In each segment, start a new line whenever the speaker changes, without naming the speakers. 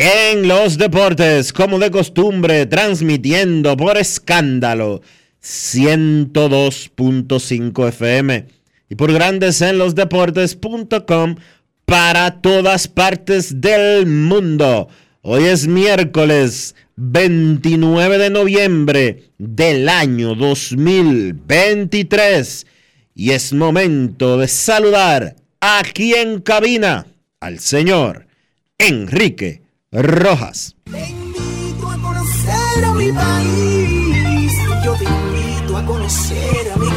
en los Deportes, como de costumbre, transmitiendo por escándalo 102.5 FM y por Grandes en los Deportes.com para todas partes del mundo. Hoy es miércoles 29 de noviembre del año 2023 y es momento de saludar aquí en cabina al señor Enrique Rojas.
Te invito a conocer a mi país. Yo te invito a conocer a mi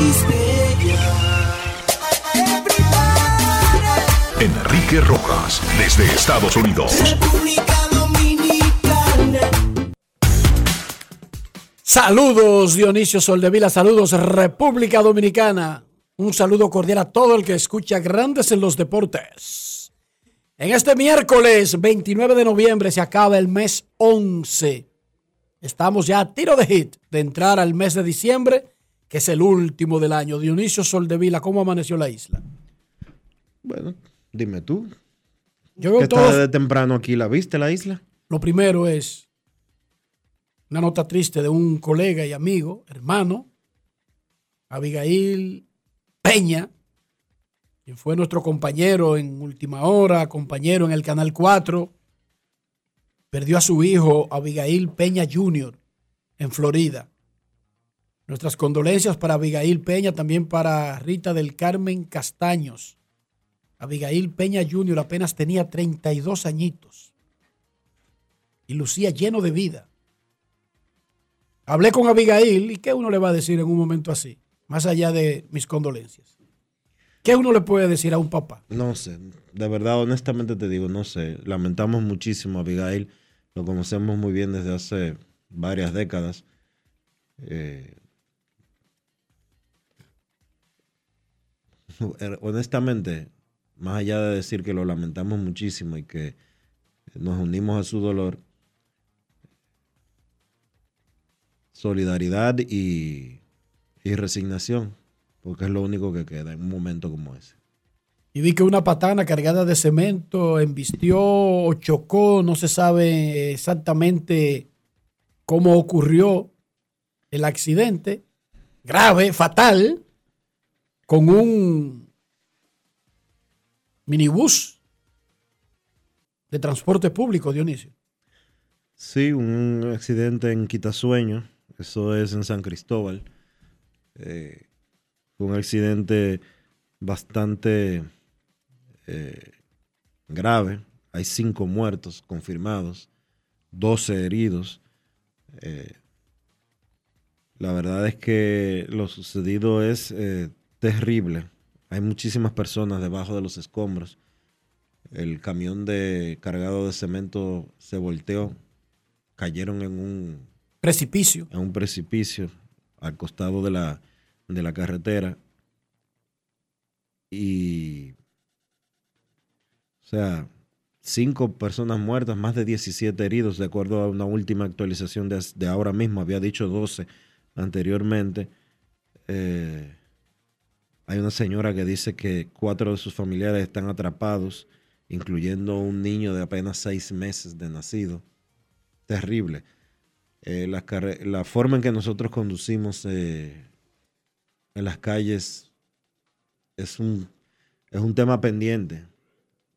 Enrique Rojas, desde Estados Unidos.
República Dominicana.
Saludos Dionisio Soldevila, saludos República Dominicana. Un saludo cordial a todo el que escucha Grandes en los Deportes. En este miércoles 29 de noviembre se acaba el mes 11. Estamos ya a tiro de hit de entrar al mes de diciembre, que es el último del año. Dionisio Soldevila, ¿cómo amaneció la isla?
Bueno, dime tú.
Yo veo
de temprano aquí, ¿la viste la isla?
Lo primero es una nota triste de un colega y amigo, hermano, Abigail Peña, fue nuestro compañero en última hora, compañero en el Canal 4, perdió a su hijo Abigail Peña Jr. en Florida. Nuestras condolencias para Abigail Peña, también para Rita del Carmen Castaños. Abigail Peña Jr. apenas tenía 32 añitos y lucía lleno de vida. Hablé con Abigail y ¿qué uno le va a decir en un momento así? Más allá de mis condolencias. ¿Qué uno le puede decir a un papá?
No sé, de verdad, honestamente te digo, no sé. Lamentamos muchísimo a Abigail, lo conocemos muy bien desde hace varias décadas. Eh, honestamente, más allá de decir que lo lamentamos muchísimo y que nos unimos a su dolor, solidaridad y, y resignación, porque es lo único que queda en un momento como ese.
Y vi que una patana cargada de cemento embistió o chocó, no se sabe exactamente cómo ocurrió el accidente, grave, fatal, con un minibús de transporte público, Dionisio.
Sí, un accidente en Quitasueño, eso es en San Cristóbal. Eh, un accidente bastante eh, grave. Hay cinco muertos confirmados, 12 heridos. Eh, la verdad es que lo sucedido es eh, terrible. Hay muchísimas personas debajo de los escombros. el camión de cargado de cemento se volteó, cayeron en un,
Precipicio.
en un precipicio al costado de la, de la carretera. Y, o sea, cinco personas muertas, más de 17 heridos, de acuerdo a una última actualización de, de ahora mismo. Había dicho 12 anteriormente. Eh, hay una señora que dice que cuatro de sus familiares están atrapados, incluyendo un niño de apenas seis meses de nacido. Terrible. Eh, carre- la forma en que nosotros conducimos eh, en las calles es un, es un tema pendiente.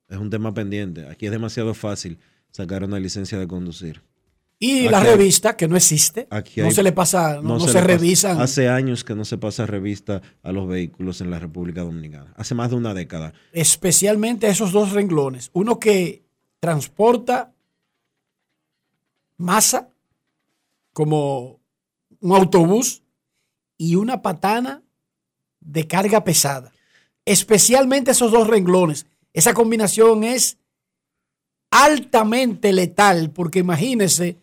Es un tema pendiente. Aquí es demasiado fácil sacar una licencia de conducir.
Y
Aquí
la
hay-
revista, que no existe,
Aquí
no se le pasa, no, no se,
pasa-
revisan.
Hace años que no se pasa revista a los vehículos en la República Dominicana. Hace más de una década.
especialmente esos dos renglones. Uno que transporta masa como un autobús y una patana de carga pesada. Especialmente esos dos renglones. Esa combinación es altamente letal porque imagínese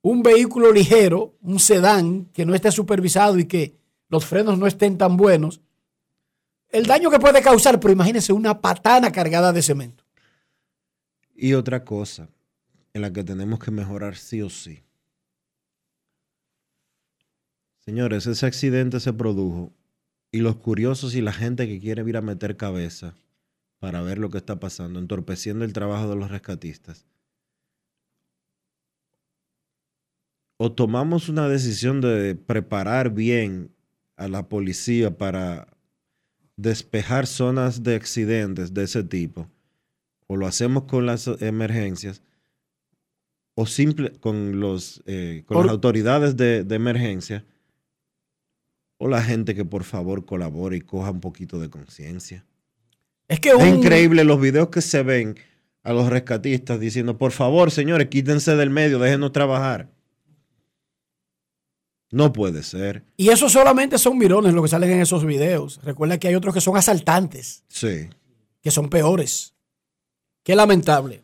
un vehículo ligero, un sedán que no esté supervisado y que los frenos no estén tan buenos, el daño que puede causar, pero imagínese una patana cargada de cemento.
Y otra cosa en la que tenemos que mejorar sí o sí. Señores, ese accidente se produjo y los curiosos y la gente que quiere ir a meter cabeza para ver lo que está pasando, entorpeciendo el trabajo de los rescatistas. O tomamos una decisión de preparar bien a la policía para despejar zonas de accidentes de ese tipo, o lo hacemos con las emergencias, o simple con los eh, con las autoridades de, de emergencia, o la gente que por favor colabore y coja un poquito de conciencia.
Es que
Es increíble los videos que se ven a los rescatistas diciendo, por favor, señores, quítense del medio, déjenos trabajar. No puede ser.
Y eso solamente son mirones lo que salen en esos videos. Recuerda que hay otros que son asaltantes,
Sí.
que son peores. Qué lamentable.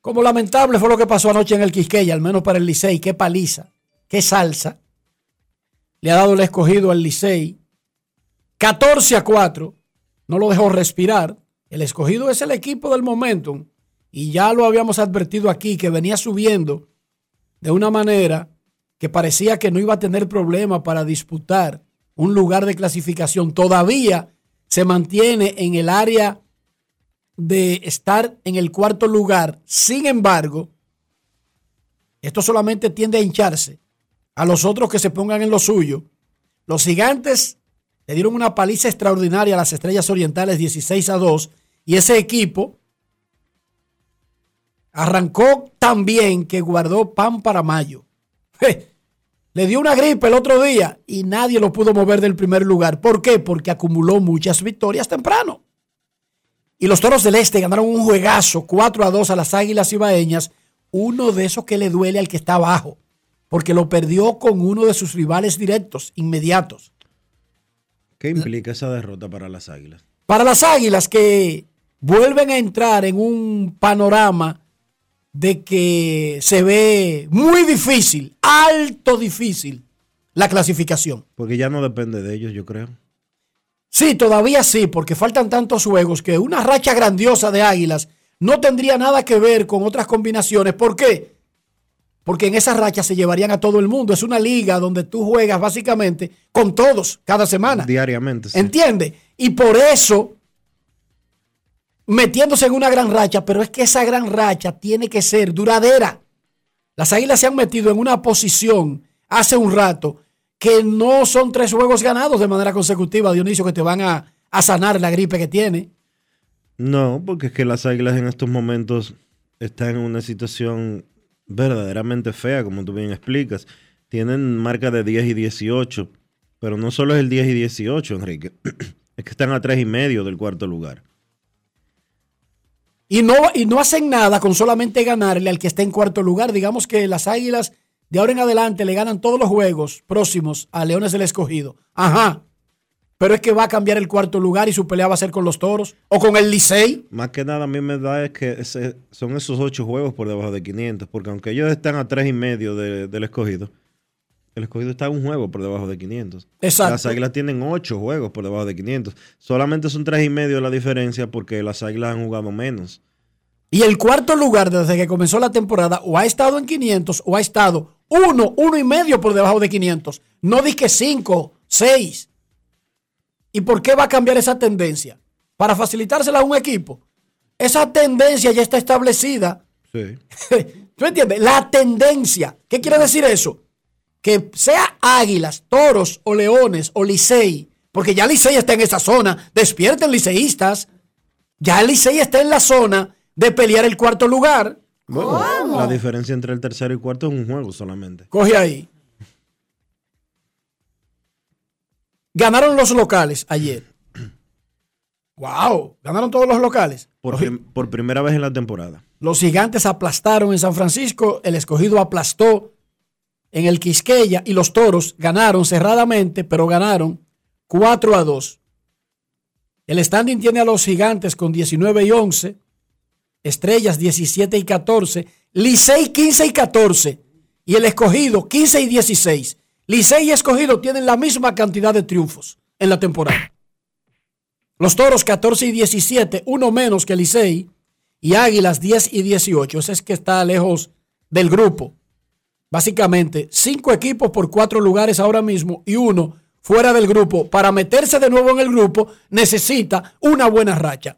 Como lamentable fue lo que pasó anoche en el Quisqueya, al menos para el Licey. Qué paliza, qué salsa. Le ha dado el escogido al Licey. 14 a 4. No lo dejó respirar. El escogido es el equipo del momentum. Y ya lo habíamos advertido aquí, que venía subiendo de una manera que parecía que no iba a tener problema para disputar un lugar de clasificación. Todavía se mantiene en el área de estar en el cuarto lugar. Sin embargo, esto solamente tiende a hincharse a los otros que se pongan en lo suyo. Los gigantes le dieron una paliza extraordinaria a las estrellas orientales 16 a 2 y ese equipo arrancó tan bien que guardó pan para mayo. Le dio una gripe el otro día y nadie lo pudo mover del primer lugar. ¿Por qué? Porque acumuló muchas victorias temprano. Y los Toros del Este ganaron un juegazo 4 a 2 a las Águilas Ibaeñas. Uno de esos que le duele al que está abajo. Porque lo perdió con uno de sus rivales directos, inmediatos.
¿Qué implica esa derrota para las Águilas?
Para las Águilas que vuelven a entrar en un panorama de que se ve muy difícil, alto difícil, la clasificación.
Porque ya no depende de ellos, yo creo.
Sí, todavía sí, porque faltan tantos juegos que una racha grandiosa de Águilas no tendría nada que ver con otras combinaciones. ¿Por qué? Porque en esa racha se llevarían a todo el mundo. Es una liga donde tú juegas básicamente con todos cada semana.
Diariamente. sí.
¿Entiende? Y por eso, metiéndose en una gran racha, pero es que esa gran racha tiene que ser duradera. Las águilas se han metido en una posición hace un rato que no son tres juegos ganados de manera consecutiva, Dionisio, que te van a, a sanar la gripe que tiene.
No, porque es que las Águilas en estos momentos están en una situación verdaderamente fea, como tú bien explicas. Tienen marca de 10 y 18, pero no solo es el 10 y 18, Enrique. Es que están a tres y medio del cuarto lugar.
Y no, y no hacen nada con solamente ganarle al que está en cuarto lugar. Digamos que las águilas de ahora en adelante le ganan todos los juegos próximos a Leones del Escogido. Ajá. Pero es que va a cambiar el cuarto lugar y su pelea va a ser con los toros o con el Licey.
Más que nada a mí me da es que ese- son esos ocho juegos por debajo de 500, porque aunque ellos están a tres y medio de- del escogido, el escogido está a un juego por debajo de 500.
Exacto.
Las águilas tienen ocho juegos por debajo de 500. Solamente son tres y medio la diferencia porque las águilas han jugado menos.
Y el cuarto lugar desde que comenzó la temporada o ha estado en 500 o ha estado uno, uno y medio por debajo de 500. No di que cinco, seis. ¿Y por qué va a cambiar esa tendencia? Para facilitársela a un equipo. Esa tendencia ya está establecida.
Sí.
¿Tú entiendes? La tendencia. ¿Qué quiere decir eso? Que sea águilas, toros o leones o licey, porque ya Licey está en esa zona. Despierten liceístas. Ya Licey está en la zona de pelear el cuarto lugar.
Bueno, la diferencia entre el tercero y cuarto es un juego solamente.
Coge ahí. Ganaron los locales ayer. ¡Wow! Ganaron todos los locales.
Por, prim- por primera vez en la temporada.
Los gigantes aplastaron en San Francisco, el escogido aplastó en el Quisqueya y los toros ganaron cerradamente, pero ganaron 4 a 2. El standing tiene a los gigantes con 19 y 11, estrellas 17 y 14, Licey 15 y 14 y el escogido 15 y 16. Licey y escogido tienen la misma cantidad de triunfos en la temporada. Los toros 14 y 17, uno menos que Licey y Águilas 10 y 18. Ese es que está lejos del grupo. Básicamente, cinco equipos por cuatro lugares ahora mismo y uno fuera del grupo. Para meterse de nuevo en el grupo necesita una buena racha.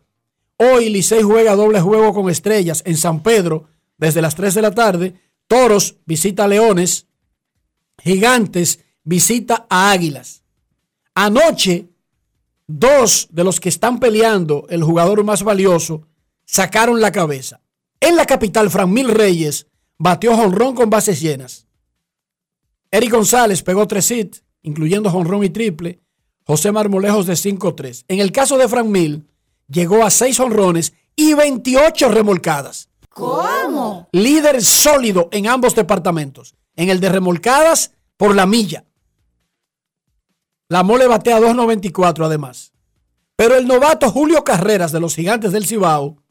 Hoy Licey juega doble juego con estrellas en San Pedro desde las 3 de la tarde. Toros visita Leones. Gigantes visita a Águilas. Anoche, dos de los que están peleando el jugador más valioso sacaron la cabeza. En la capital, Fran Mil Reyes batió jonrón con bases llenas. Eric González pegó tres hits, incluyendo jonrón y triple. José Marmolejos de 5-3. En el caso de Fran Mil, llegó a seis honrones y 28 remolcadas.
¿Cómo?
Líder sólido en ambos departamentos. En el de remolcadas por la milla. La mole batea 2.94 además. Pero el novato Julio Carreras de los Gigantes del Cibao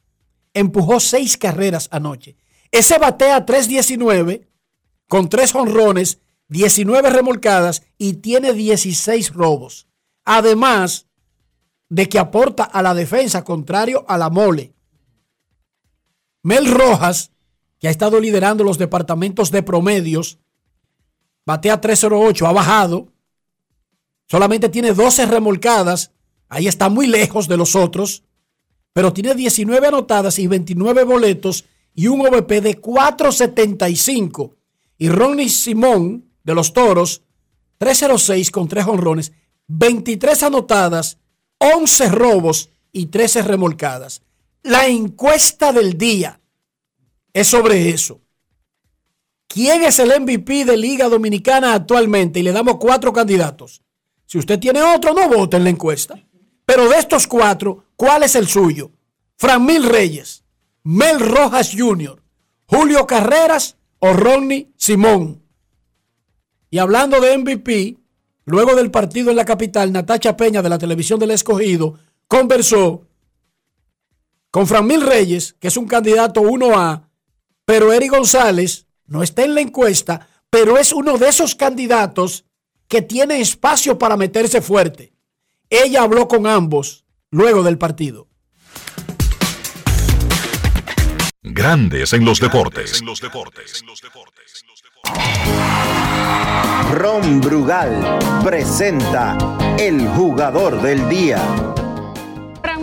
empujó seis carreras anoche. Ese batea 3.19 con tres honrones, 19 remolcadas y tiene 16 robos. Además de que aporta a la defensa contrario a la mole. Mel Rojas, que ha estado liderando los departamentos de promedios, batea 308, ha bajado. Solamente tiene 12 remolcadas. Ahí está muy lejos de los otros. Pero tiene 19 anotadas y 29 boletos y un OVP de 475. Y Ronnie Simón de los Toros, 306 con 3 honrones, 23 anotadas, 11 robos y 13 remolcadas. La encuesta del día es sobre eso. ¿Quién es el MVP de Liga Dominicana actualmente? Y le damos cuatro candidatos. Si usted tiene otro, no vote en la encuesta. Pero de estos cuatro, ¿cuál es el suyo? Fran Mil Reyes, Mel Rojas Jr., Julio Carreras o Ronnie Simón. Y hablando de MVP, luego del partido en la capital, Natacha Peña de la televisión del escogido conversó con Fran Mil Reyes, que es un candidato 1A, pero Eri González no está en la encuesta, pero es uno de esos candidatos que tiene espacio para meterse fuerte. Ella habló con ambos luego del partido.
Grandes en los deportes.
Ron Brugal presenta el jugador del día.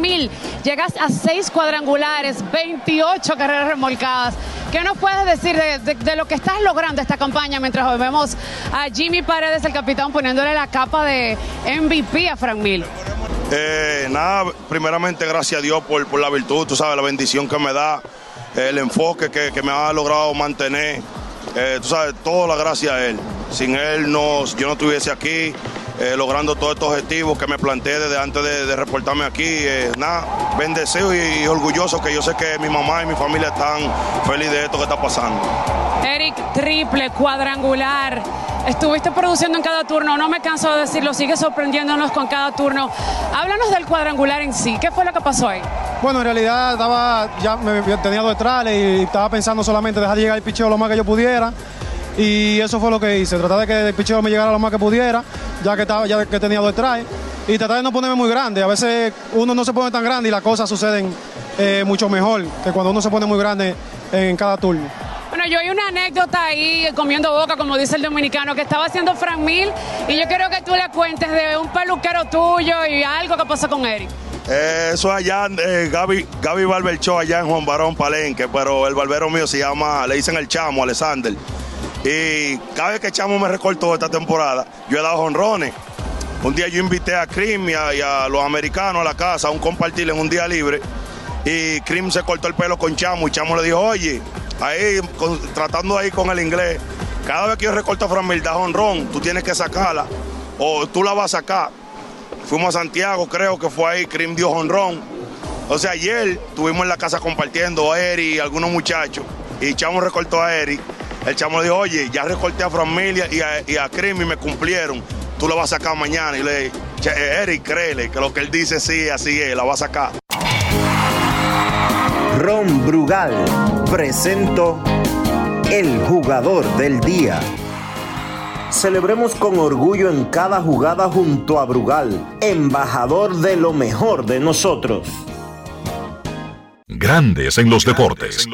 Mil, llegas a seis cuadrangulares, 28 carreras remolcadas. ¿Qué nos puedes decir de, lo que estás logrando esta campaña mientras vemos a Jimmy Paredes, el capitán, poniéndole la capa de MVP a Fran Mil?
Eh, nada, primeramente gracias a Dios por, por la virtud, tú sabes, la bendición que me da, el enfoque que, que me ha logrado mantener. Eh, tú sabes, toda la gracia a Él. Sin Él no, yo no estuviese aquí eh, logrando todos estos objetivos que me planteé desde antes de, de reportarme aquí. Eh, nada, bendecido y, y orgulloso que yo sé que mi mamá y mi familia están felices de esto que está pasando.
Eric, triple, cuadrangular. Estuviste produciendo en cada turno, no me canso de decirlo, sigue sorprendiéndonos con cada turno. Háblanos del cuadrangular en sí, ¿qué fue lo que pasó ahí?
Bueno, en realidad estaba, ya me tenía dos trales y estaba pensando solamente dejar llegar el picheo lo más que yo pudiera. Y eso fue lo que hice, tratar de que el picheo me llegara lo más que pudiera, ya que, estaba, ya que tenía dos trales. Y tratar de no ponerme muy grande. A veces uno no se pone tan grande y las cosas suceden eh, mucho mejor que cuando uno se pone muy grande en cada turno.
Bueno, yo hay una anécdota ahí comiendo boca, como dice el dominicano, que estaba haciendo Frank Mil y yo quiero que tú le cuentes de un peluquero tuyo y algo que pasó con Eric.
Eh, eso allá, eh, Gaby, Gaby Barber Show allá en Juan Barón Palenque, pero el barbero mío se llama, le dicen el Chamo, Alexander. Y cada vez que Chamo me recortó esta temporada, yo he dado honrones. Un día yo invité a Cream y a, los americanos a la casa a un compartir en un día libre. Y Cream se cortó el pelo con Chamo y Chamo le dijo, oye, ahí con- tratando ahí con el inglés, cada vez que yo recorto a Fran Mil, da honrón, tú tienes que sacarla o tú la vas a sacar. Fuimos a Santiago, creo que fue ahí, Cream dio honrón. O sea, ayer estuvimos en la casa compartiendo a Eri y algunos muchachos. Y Chamo recortó a Eri. El Chamo le dijo, oye, ya recorté a Familia y a, y a Cream y me cumplieron. Tú la vas a sacar mañana. Y le dije, "Che, eh, Eri, créele que lo que él dice sí, así es, la va a sacar.
Ron Brugal presento el jugador del día. Celebremos con orgullo en cada jugada junto a Brugal, embajador de lo mejor de nosotros.
Grandes en los deportes.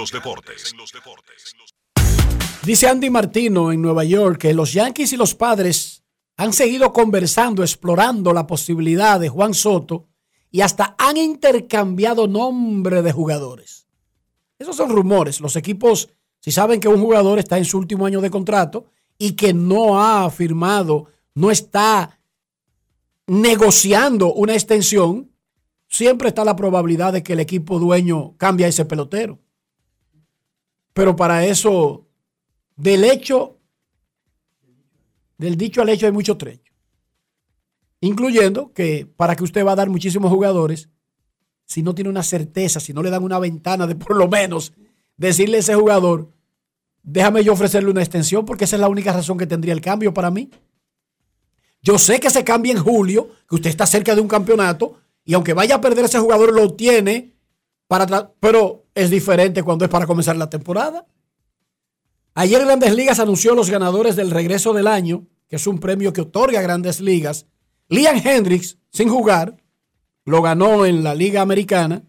Dice Andy Martino en Nueva York que los Yankees y los padres han seguido conversando, explorando la posibilidad de Juan Soto y hasta han intercambiado nombre de jugadores. Esos son rumores. Los equipos, si saben que un jugador está en su último año de contrato y que no ha firmado, no está negociando una extensión, siempre está la probabilidad de que el equipo dueño cambie a ese pelotero. Pero para eso, del hecho, del dicho al hecho hay mucho trecho. Incluyendo que para que usted va a dar muchísimos jugadores, si no tiene una certeza, si no le dan una ventana de por lo menos decirle a ese jugador, déjame yo ofrecerle una extensión porque esa es la única razón que tendría el cambio para mí. Yo sé que se cambia en julio, que usted está cerca de un campeonato y aunque vaya a perder ese jugador, lo tiene para pero es diferente cuando es para comenzar la temporada. Ayer Grandes Ligas anunció los ganadores del regreso del año, que es un premio que otorga Grandes Ligas. Liam Hendricks, sin jugar, lo ganó en la Liga Americana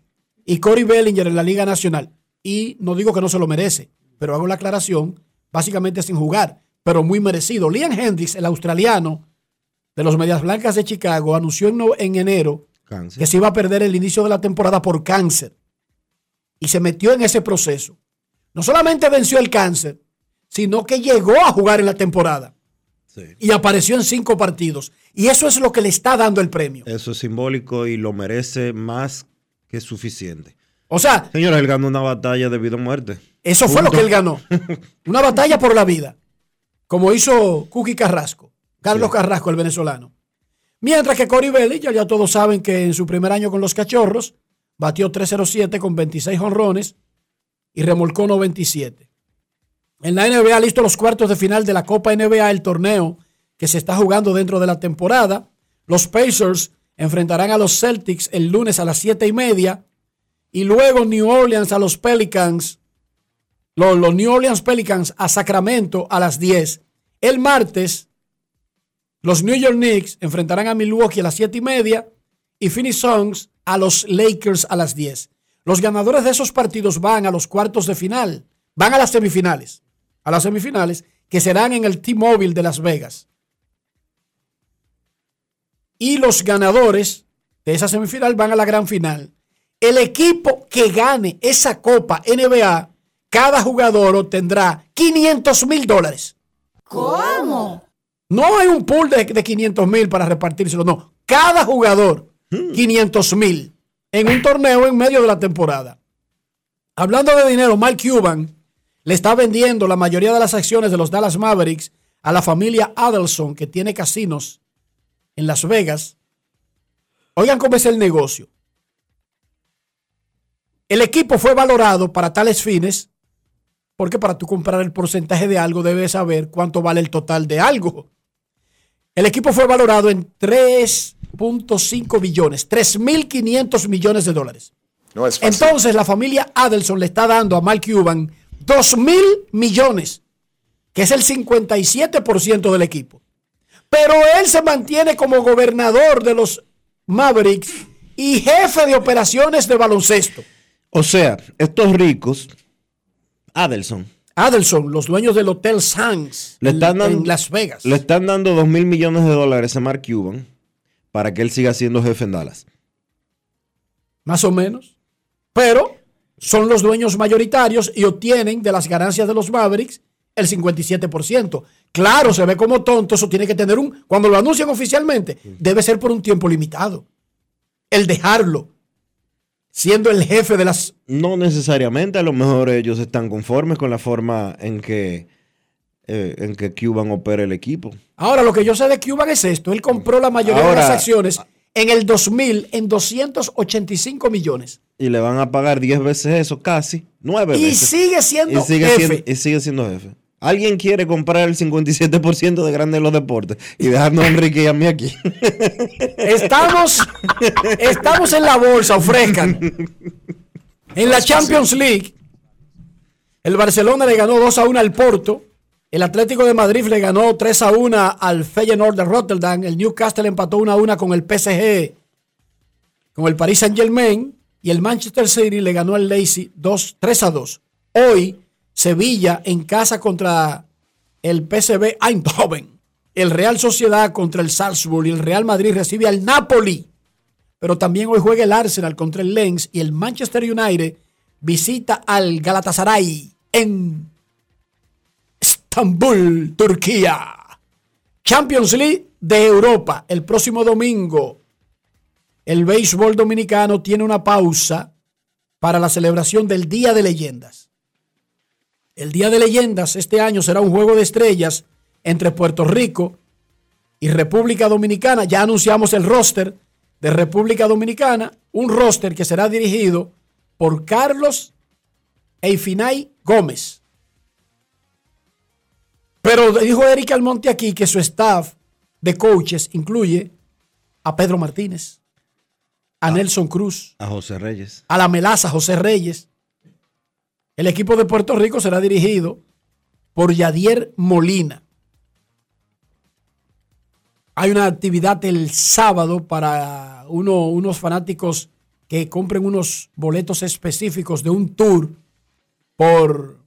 y Corey Bellinger en la Liga Nacional. Y no digo que no se lo merece, pero hago la aclaración, básicamente sin jugar, pero muy merecido. Liam Hendricks, el australiano de los Medias Blancas de Chicago, anunció en, enero
Cáncer.
que se iba a perder el inicio de la temporada por cáncer. Y se metió en ese proceso. No solamente venció el cáncer, sino que llegó a jugar en la temporada. Y apareció en cinco partidos. Y eso es lo que le está dando el premio.
Eso es simbólico y lo merece más que suficiente.
O sea,
Señores, él ganó una batalla de vida o muerte.
eso fue lo que él ganó. Una batalla por la vida. Como hizo Cookie Carrasco. Carlos Carrasco, el venezolano. Mientras que Cory Bellinger, ya todos saben que en su primer año con los cachorros, batió 307 con 26 honrones y remolcó 97. En la NBA, listo los cuartos de final de la Copa NBA, el torneo que se está jugando dentro de la temporada. Los Pacers enfrentarán a los Celtics el lunes a las 7 y media. Y luego New Orleans a los Pelicans. Los, New Orleans Pelicans a Sacramento a las 10. El martes, los New York Knicks enfrentarán a Milwaukee a las 7 y media. Y Phoenix Suns a los Lakers a las 10. Los ganadores de esos partidos van a los cuartos de final. Van a las semifinales. A las semifinales que serán en el T-Mobile de Las Vegas. Y los ganadores de esa semifinal van a la gran final. El equipo que gane esa Copa NBA, cada jugador obtendrá 500 mil dólares.
¿Cómo?
No hay un pool de, de 500 mil para repartírselo, no. Cada jugador, 500 mil en un torneo en medio de la temporada. Hablando de dinero, Mark Cuban le está vendiendo la mayoría de las acciones de los Dallas Mavericks a la familia Adelson, que tiene casinos en Las Vegas. Oigan cómo es el negocio. El equipo fue valorado para tales fines porque para tú comprar el porcentaje de algo debes saber cuánto vale el total de algo. El equipo fue valorado en 3.5 billones, 3.500 millones de dólares.
No es fácil.
Entonces la familia Adelson le está dando a Mark Cuban 2.000 millones, que es el 57% del equipo. Pero él se mantiene como gobernador de los Mavericks y jefe de operaciones de baloncesto.
O sea, estos ricos, Adelson,
Adelson, los dueños del Hotel Sands
le
en-
están, dando,
en Las Vegas.
le están dando 2 mil millones de dólares a Mark Cuban para que él siga siendo jefe en Dallas.
más o menos. Pero son los dueños mayoritarios y obtienen de las ganancias de los Mavericks el 57%. Claro, se ve como tonto, eso tiene que tener un, cuando lo anuncian oficialmente, debe ser por un tiempo limitado. El dejarlo, siendo el jefe de las...
No necesariamente, a lo mejor ellos están conformes con la forma en que, eh, en que Cuban opera el equipo.
Ahora, lo que yo sé de Cuban es esto, él compró la mayoría de las acciones en el 2000 en 285 millones.
Y le van a pagar 10 veces eso, casi, 9
Y
veces.
sigue siendo
y sigue
jefe.
Siendo, y sigue siendo jefe. ¿Alguien quiere comprar el 57% de Grande de los Deportes y dejarnos a Enrique y a mí aquí?
Estamos, estamos en la bolsa, ofrezcan. En la Champions League, el Barcelona le ganó 2 a 1 al Porto. El Atlético de Madrid le ganó 3 a 1 al Feyenoord de Rotterdam. El Newcastle empató 1 a 1 con el PSG, con el Paris Saint Germain. Y el Manchester City le ganó al Leipzig 2, 3 a 2. Hoy, Sevilla en casa contra el PSV Eindhoven. El Real Sociedad contra el Salzburg y el Real Madrid recibe al Napoli. Pero también hoy juega el Arsenal contra el Lens y el Manchester United visita al Galatasaray en Estambul, Turquía. Champions League de Europa el próximo domingo. El béisbol dominicano tiene una pausa para la celebración del Día de Leyendas. El Día de Leyendas este año será un juego de estrellas entre Puerto Rico y República Dominicana. Ya anunciamos el roster de República Dominicana, un roster que será dirigido por Carlos Eifinay Gómez. Pero dijo Eric Almonte aquí que su staff de coaches incluye a Pedro Martínez, a Nelson Cruz,
A José Reyes.
a la melaza José Reyes. El equipo de Puerto Rico será dirigido por Yadier Molina. Hay una actividad el sábado para uno- unos fanáticos que compren unos boletos específicos de un tour por,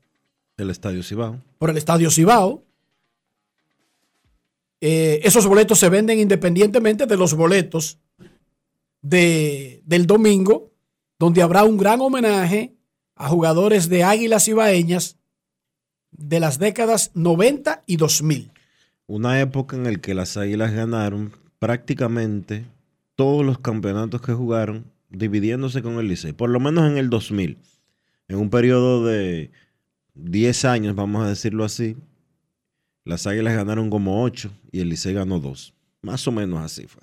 El Estadio Cibao.
por el Estadio Cibao. Eh, esos boletos se venden independientemente de los boletos de- del domingo, donde habrá un gran homenaje a jugadores de Águilas Ibaeñas de las décadas 90 y 2000.
Una época en la que las Águilas ganaron prácticamente todos los campeonatos que jugaron, dividiéndose con el Licey, por lo menos en el 2000. En un periodo de 10 años, vamos a decirlo así, las Águilas ganaron como 8 y el Licey ganó 2. Más o menos así fue.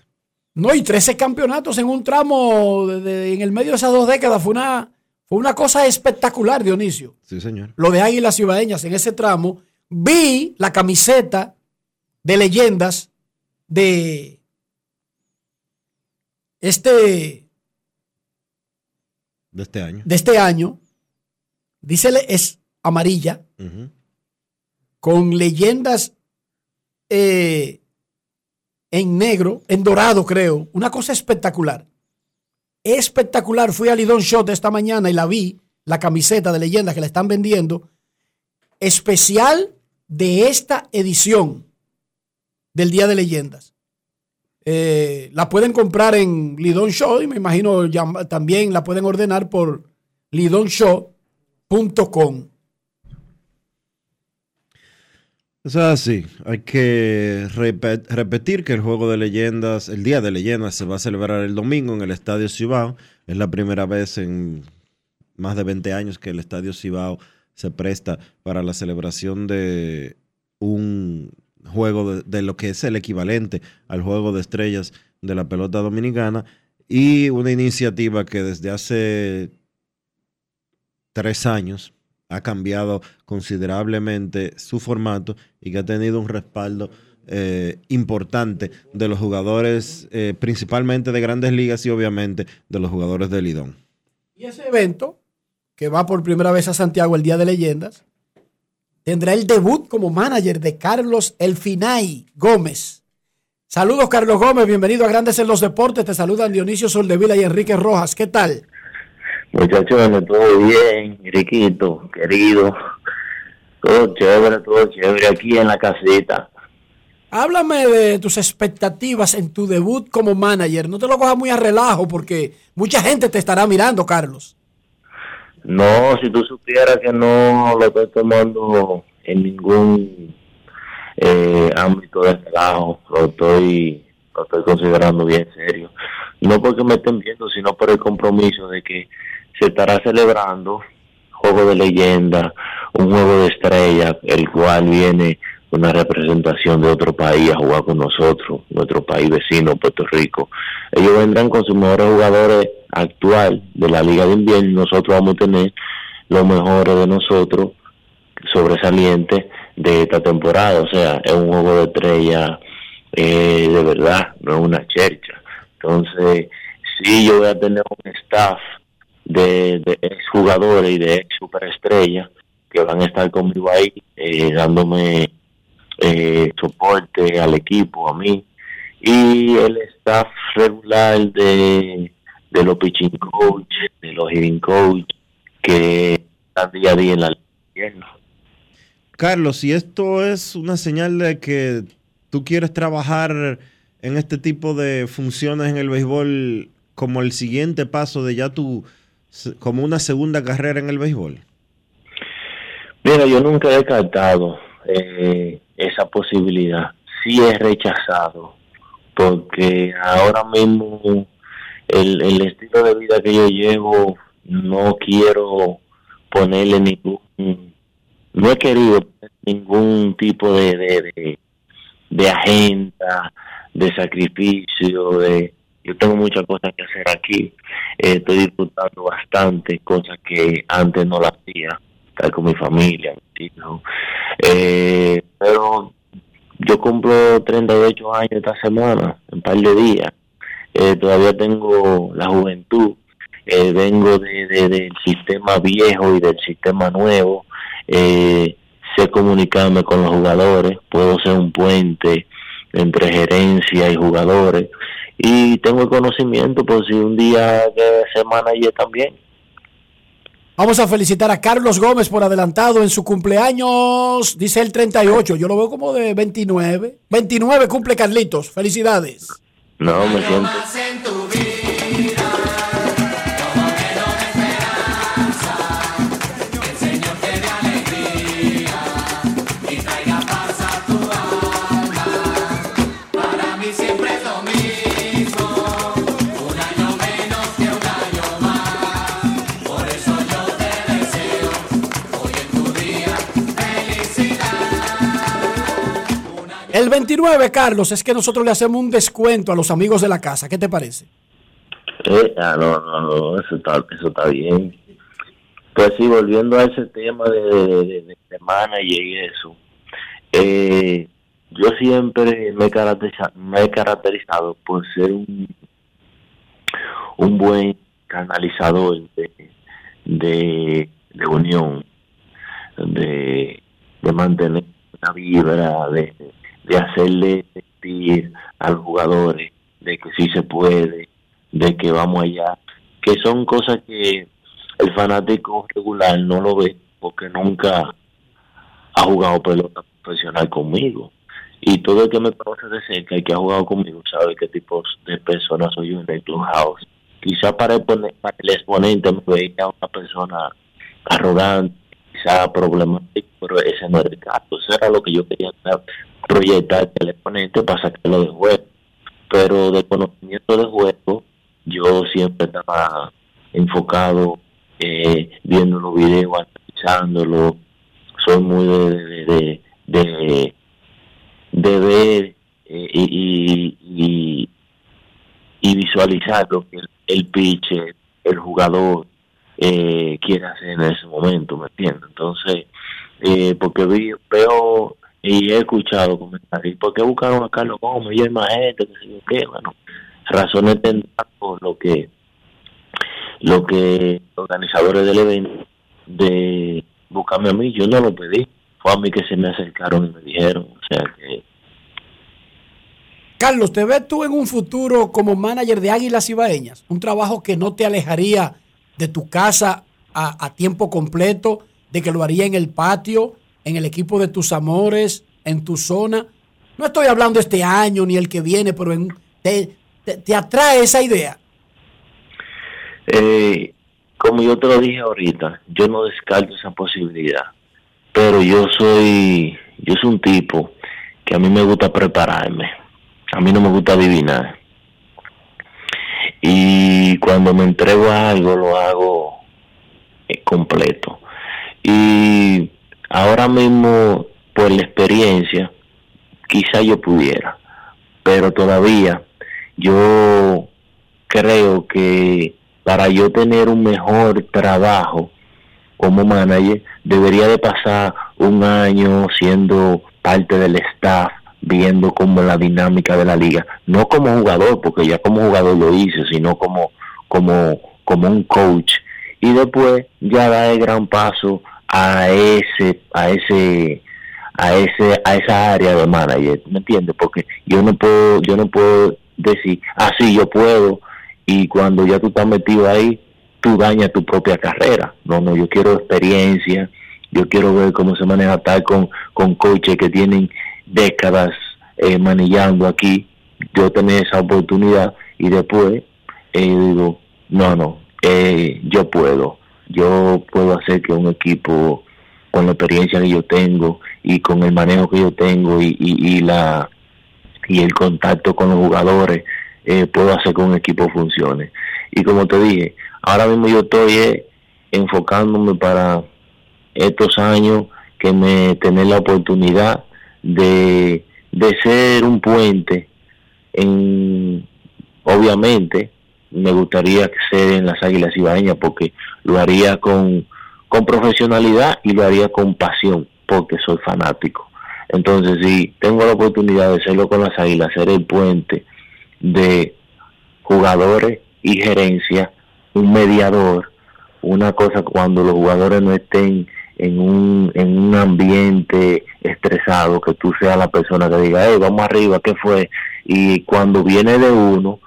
No, y 13 campeonatos en un tramo de- de- en el medio de esas dos décadas fue una, fue una cosa espectacular, Dionisio.
Sí, señor.
Lo de Águilas Ibaeñas en ese tramo. Vi la camiseta de leyendas de este,
De este año.
de este año. Es amarilla, con leyendas eh, en negro, en dorado, creo. Una cosa espectacular. Espectacular. Fui a Lidón Shot esta mañana y la vi, la camiseta de leyendas que la están vendiendo. Especial de esta edición del Día de Leyendas. Eh, la pueden comprar en Lidón Show y me imagino llam- también la pueden ordenar por lidonshow.com.
Eso es así. Hay que repe- repetir que el juego de leyendas, el día de leyendas, se va a celebrar el domingo en el Estadio Cibao. Es la primera vez en más de 20 años que el Estadio Cibao se presta para la celebración de un juego de lo que es el equivalente al juego de estrellas de la pelota dominicana y una iniciativa que desde hace tres años ha cambiado considerablemente su formato y que ha tenido un respaldo eh, importante de los jugadores, eh, principalmente de grandes ligas y obviamente de los jugadores del Lidón.
Y ese evento, que va por primera vez a Santiago el Día de Leyendas, tendrá el debut como manager de Carlos Elfinay Gómez. Saludos, Carlos Gómez, bienvenido a Grandes en los Deportes. Te saludan Dionisio Soldevila y Enrique Rojas. ¿Qué tal?
Muchachones, todo bien, Riquito, querido. Todo chévere, todo chévere aquí en la casita.
Háblame de tus expectativas en tu debut como manager. No te lo cojas muy a relajo porque mucha gente te estará mirando, Carlos.
No, si tú supieras que no lo estoy tomando en ningún eh, ámbito de relajo, lo estoy, lo estoy considerando bien serio. No porque me estén viendo, sino por el compromiso de que se estará celebrando juego de leyenda, un juego de estrella, el cual viene una representación de otro país a jugar con nosotros, nuestro país vecino, Puerto Rico. Ellos vendrán con sus mejores jugadores actual de la Liga de Invierno y nosotros vamos a tener los mejores de nosotros sobresalientes de esta temporada. O sea, es un juego de estrella eh, de verdad, no es una chercha. Entonces, sí, yo voy a tener un staff de, de exjugadores y de ex superestrellas que van a estar conmigo ahí eh, dándome eh, soporte al equipo, a mí, y el staff regular de, de los pitching coach, de los hitting coach, que están día a día en la liga.
Carlos, si esto es una señal de que tú quieres trabajar en este tipo de funciones en el béisbol como el siguiente paso de ya tu, como una segunda carrera en el béisbol.
Mira, yo nunca he descartado eh, esa posibilidad. Sí he rechazado, porque ahora mismo el, el estilo de vida que yo llevo no quiero ponerle ningún, no he querido ningún tipo de, de, de, de agenda, de sacrificio, de yo tengo muchas cosas que hacer aquí, eh, estoy disfrutando bastante, cosas que antes no las hacía, estar con mi familia, mis hijos, eh, pero yo cumplo 38 años esta semana, en un par de días, eh, todavía tengo la juventud, eh, vengo de, de, del sistema viejo y del sistema nuevo, eh, sé comunicarme con los jugadores, puedo ser un puente entre gerencia y jugadores y tengo el conocimiento por si un día de semana y también.
Vamos a felicitar a Carlos Gómez por adelantado en su cumpleaños, dice el 38, yo lo veo como de 29. 29 cumple Carlitos, felicidades.
No, me siento.
El 29, Carlos, es que nosotros le hacemos un descuento a los amigos de la casa. ¿Qué te parece?
Eh, ah, no, no, no, eso está, eso está bien. Pues sí, volviendo a ese tema de, de, manager y eso, eh, yo siempre me he, caracteriza- me he caracterizado por ser un, un buen canalizador de, unión, de, de mantener una vibra, de, de hacerle sentir a los jugadores de que sí se puede, de que vamos allá, que son cosas que el fanático regular no lo ve porque nunca ha jugado pelota profesional conmigo. Y todo el que me conoce de cerca y que ha jugado conmigo sabe qué tipo de persona soy yo en el clubhouse. Quizá para el, para el exponente me veía una persona arrogante, quizá problemática, pero ese no era el caso. Eso era lo que yo quería proyectar el exponente para sacarlo de juego. Pero de conocimiento de juego, yo siempre estaba enfocado eh, viendo los videos, analizándolo. Soy muy de, de, de, de- ver eh, y, y, y- visualizar lo que el, el pitcher, el jugador eh, quiere hacer en ese momento, ¿me entiendes? Entonces, eh, porque veo y he escuchado comentarios, ¿por qué buscaron a Carlos Gómez? Y hay más gente, que bueno, razones tendrán por lo que lo que organizadores del evento de buscarme a mí, yo no lo pedí, fue a mí que se me acercaron y me dijeron, o sea que
Carlos, ¿te ves tú en un futuro como manager de Águilas Ibaeñas? Un trabajo que no te alejaría de tu casa a, a tiempo completo, de que lo haría en el patio, en el equipo de tus amores, en tu zona. No estoy hablando este año ni el que viene, pero te- te atrae esa idea.
Eh, como yo te lo dije ahorita, yo no descarto esa posibilidad, pero yo soy, yo soy un tipo que a mí me gusta prepararme, a mí no me gusta adivinar. Y cuando me entrego a algo, lo hago eh, completo. Y ahora mismo, por la experiencia, quizá yo pudiera, pero todavía yo creo que para yo tener un mejor trabajo como manager debería de pasar un año siendo parte del staff viendo como la dinámica de la liga no como jugador porque ya como jugador lo hice sino como como como un coach. Y después ya da el gran paso a ese a ese a ese a esa área de manager me entiendes porque yo no puedo yo no puedo decir ah yo puedo y cuando ya tú estás metido ahí tú dañas tu propia carrera. No no yo quiero experiencia yo quiero ver cómo se maneja estar con con coaches que tienen décadas eh, manillando aquí. Yo tener esa oportunidad y después eh, digo no no eh, yo puedo yo puedo hacer que un equipo con la experiencia que yo tengo y con el manejo que yo tengo y, y, la y el contacto con los jugadores eh, puedo hacer que un equipo funcione. Y como te dije ahora mismo yo estoy eh, enfocándome para estos años que me tener la oportunidad de, de ser un puente en obviamente me gustaría ser en las Águilas Ibaeñas porque lo haría con, con profesionalidad y lo haría con pasión porque soy fanático. Entonces, si tengo la oportunidad de hacerlo con las Águilas, ser el puente de jugadores y gerencia, un mediador, una cosa cuando los jugadores no estén en un, en un ambiente estresado, que tú seas la persona que diga, hey, vamos arriba, ¿qué fue? Y cuando viene de uno,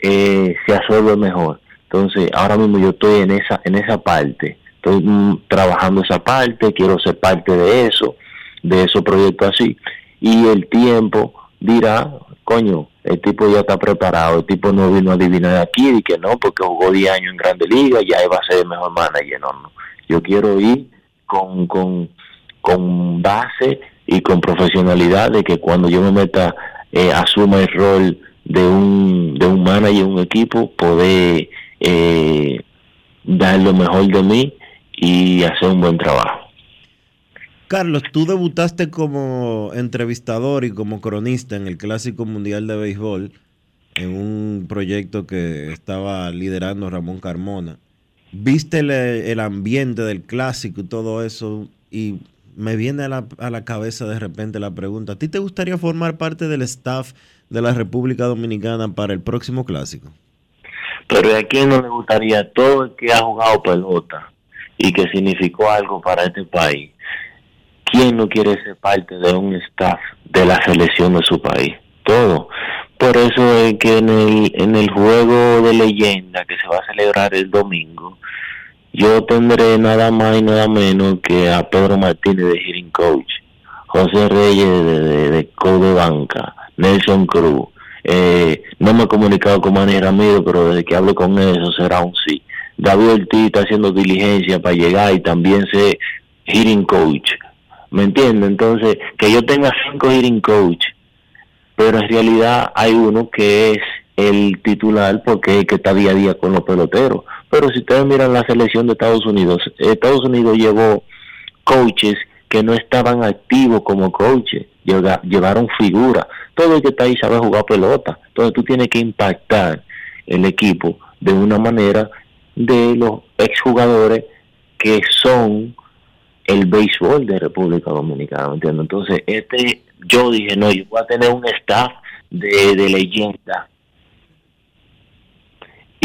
eh, se absorbe mejor. Entonces, ahora mismo yo estoy en esa, en esa parte, estoy mm, trabajando esa parte, quiero ser parte de eso, de esos proyectos así, y el tiempo dirá, coño, el tipo ya está preparado, el tipo no vino a adivinar aquí y que no, porque jugó 10 años en Grande Liga, ya va a ser el mejor manager, no, no. Yo quiero ir con, con, con base y con profesionalidad de que cuando yo me meta, eh, asuma el rol de un, de un manager, un equipo, poder eh, dar lo mejor de mí y hacer un buen trabajo.
Carlos, tú debutaste como entrevistador y como cronista en el Clásico Mundial de Béisbol en un proyecto que estaba liderando Ramón Carmona. Viste el, el ambiente del clásico y todo eso y me viene a la, a la cabeza de repente la pregunta, ¿a ti te gustaría formar parte del staff de la República Dominicana para el próximo clásico?
Pero ¿a quién no le gustaría todo el que ha jugado pelota y que significó algo para este país? ¿Quién no quiere ser parte de un staff de la selección de su país? Todo. Por eso es que en el, en el juego de leyenda que se va a celebrar el domingo, yo tendré nada más y nada menos que a Pedro Martínez de Hitting Coach, José Reyes de, de, de coach de banca, Nelson Cruz. Eh, no me he comunicado con Manny Ramiro, pero desde que hable con él, eso será un sí. David Ortiz está haciendo diligencia para llegar y también sé hitting coach. ¿Me entiende? Entonces, que yo tenga cinco hitting coach, pero en realidad hay uno que es el titular porque es el que está día a día con los peloteros. Pero si ustedes miran la selección de Estados Unidos, Estados Unidos llevó coaches que no estaban activos como coaches, llevaron figura. Todo el que está ahí sabe jugar pelota. Entonces tú tienes que impactar el equipo de una manera de los exjugadores que son el béisbol de República Dominicana, ¿me entiendes? Entonces, este, yo dije, no, yo voy a tener un staff de, de leyenda.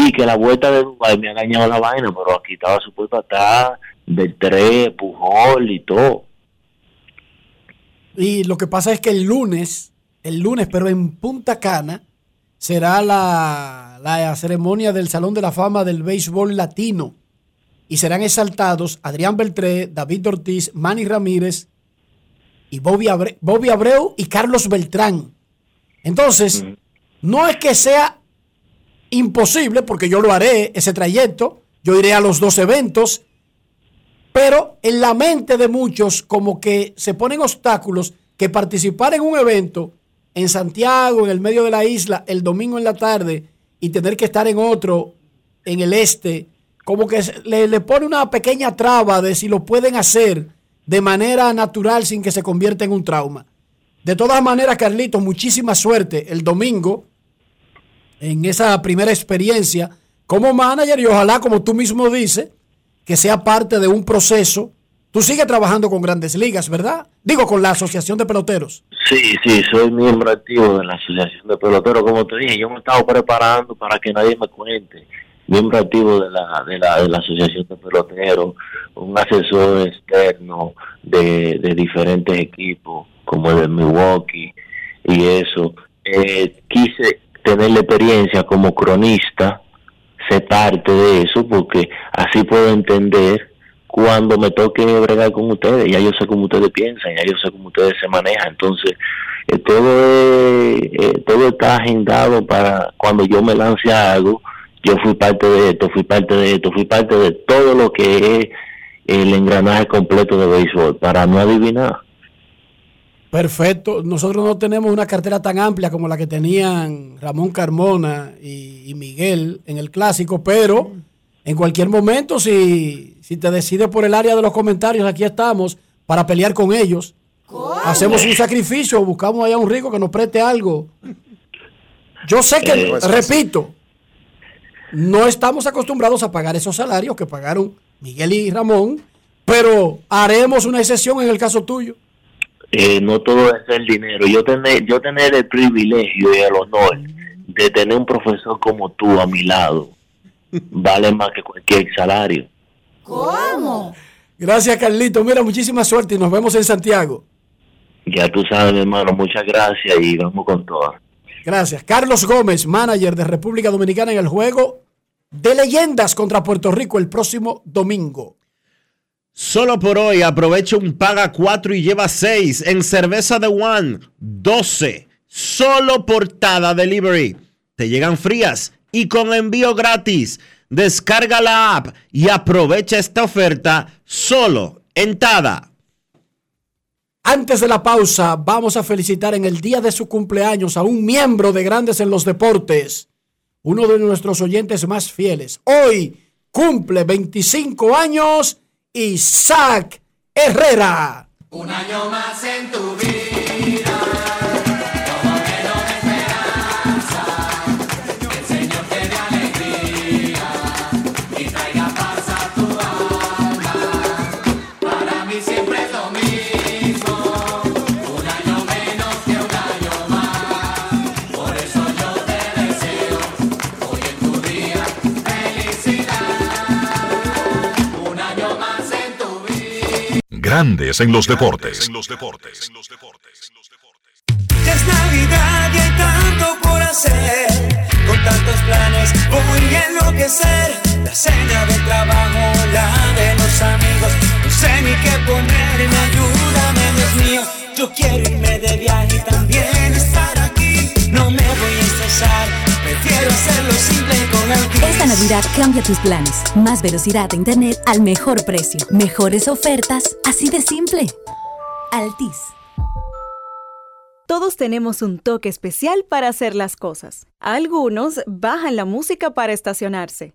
Y que la vuelta de Dubái me ha dañado la vaina, pero aquí estaba supuesto estar Beltré, Pujol y todo.
Y lo que pasa es que el lunes, el lunes, pero en Punta Cana, será la, la ceremonia del Salón de la Fama del Béisbol Latino. Y serán exaltados Adrián Beltré, David Ortiz, Manny Ramírez y Bobby, Abre- Bobby Abreu y Carlos Beltrán. Entonces, no es que sea imposible, porque yo lo haré, ese trayecto, yo iré a los dos eventos, pero en la mente de muchos como que se ponen obstáculos que participar en un evento en Santiago, en el medio de la isla, el domingo en la tarde y tener que estar en otro en el este, como que le, le pone una pequeña traba de si lo pueden hacer de manera natural sin que se convierta en un trauma. De todas maneras, Carlitos, muchísima suerte el domingo en esa primera experiencia como manager y ojalá, como tú mismo dices, que sea parte de un proceso. Tú sigues trabajando con grandes ligas, ¿verdad? Digo, con la Asociación de Peloteros.
Sí, sí, soy miembro activo de la Asociación de Peloteros, como te dije, yo me estaba preparando para que nadie me cuente. Miembro activo de la, de la, de la Asociación de Peloteros, un asesor externo de, de diferentes equipos, como el de Milwaukee y eso. Eh, quise tener la experiencia como cronista, ser parte de eso, porque así puedo entender cuando me toque bregar con ustedes, ya yo sé cómo ustedes piensan, ya yo sé cómo ustedes se manejan, entonces eh, todo eh, todo está agendado para cuando yo me lance a algo, yo fui parte de esto, fui parte de esto, fui parte de todo lo que es el engranaje completo de béisbol, para no adivinar.
Perfecto. Nosotros no tenemos una cartera tan amplia como la que tenían Ramón Carmona y, y Miguel en el clásico, pero en cualquier momento, si, si te decides por el área de los comentarios, aquí estamos para pelear con ellos. Hacemos un sacrificio, buscamos allá un rico que nos preste algo. Yo sé que,
Eh,
repito, no estamos acostumbrados a pagar esos salarios que pagaron Miguel y Ramón, pero haremos una excepción en el caso tuyo.
Eh, no todo es el dinero. Yo tener, yo tener el privilegio y el honor de tener un profesor como tú a mi lado vale más que cualquier salario.
¿Cómo? Gracias, Carlito. Mira, muchísima suerte y nos vemos en Santiago.
Ya tú sabes, mi hermano, muchas gracias y vamos con todo.
Gracias. Carlos Gómez, manager de República Dominicana en el juego de leyendas contra Puerto Rico el próximo domingo.
Solo por hoy aprovecha un paga 4 y lleva 6 en cerveza de One 12. Solo portada delivery. Te llegan frías y con envío gratis. Descarga la app y aprovecha esta oferta solo en Tada.
Antes de la pausa, vamos a felicitar en el día de su cumpleaños a un miembro de Grandes en los Deportes, uno de nuestros oyentes más fieles. Hoy cumple 25 años Isaac Herrera.
Un año más en tu vida,
Grandes en los deportes.
Ya es Navidad y hay tanto por hacer. Con tantos planes voy a enloquecer. La cena del trabajo, la de los amigos. No sé ni qué ponerme, ayúdame, Dios mío. Yo quiero irme de viaje y también prefiero hacerlo simple con Altis.
Esta Navidad cambia tus planes. Más velocidad de internet al mejor precio. Mejores ofertas, así de simple. Altis.
Todos tenemos un toque especial para hacer las cosas. Algunos bajan la música para estacionarse.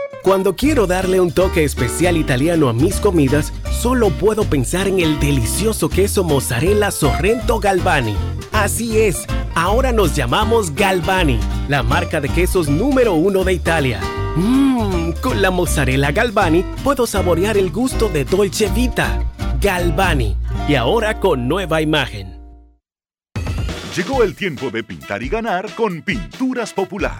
Cuando quiero darle un toque especial italiano a mis comidas, solo puedo pensar en el delicioso queso mozzarella Sorrento Galvani. Así es, ahora nos llamamos Galvani, la marca de quesos número uno de Italia. Mmm, con la mozzarella Galvani puedo saborear el gusto de Dolce Vita. Galvani, y ahora con nueva imagen.
Llegó el tiempo de pintar y ganar con Pinturas Popular.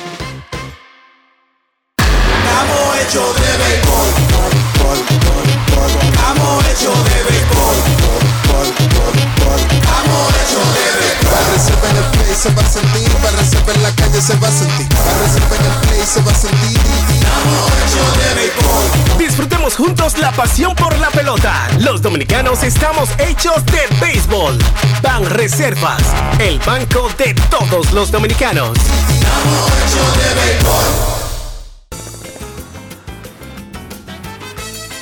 Se va a sentir, en.
Disfrutemos juntos la pasión por la pelota. Los dominicanos estamos hechos de béisbol. Ban Reservas, el banco de todos los dominicanos.
De béisbol.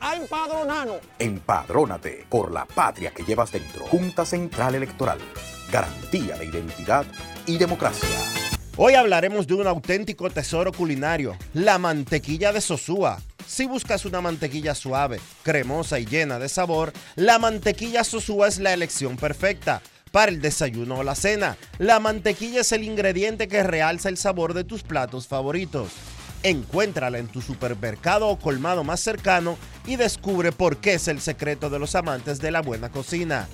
a empadronarnos.
Empadrónate por la patria que llevas dentro. Junta Central Electoral. Garantía de identidad y democracia.
Hoy hablaremos de un auténtico tesoro culinario, la mantequilla de Sosúa. Si buscas una mantequilla suave, cremosa y llena de sabor, la mantequilla Sosúa es la elección perfecta. Para el desayuno o la cena, la mantequilla es el ingrediente que realza el sabor de tus platos favoritos. Encuéntrala en tu supermercado o colmado más cercano y descubre por qué es el secreto de los amantes de la buena cocina.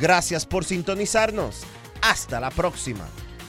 Gracias por sintonizarnos. Hasta la próxima.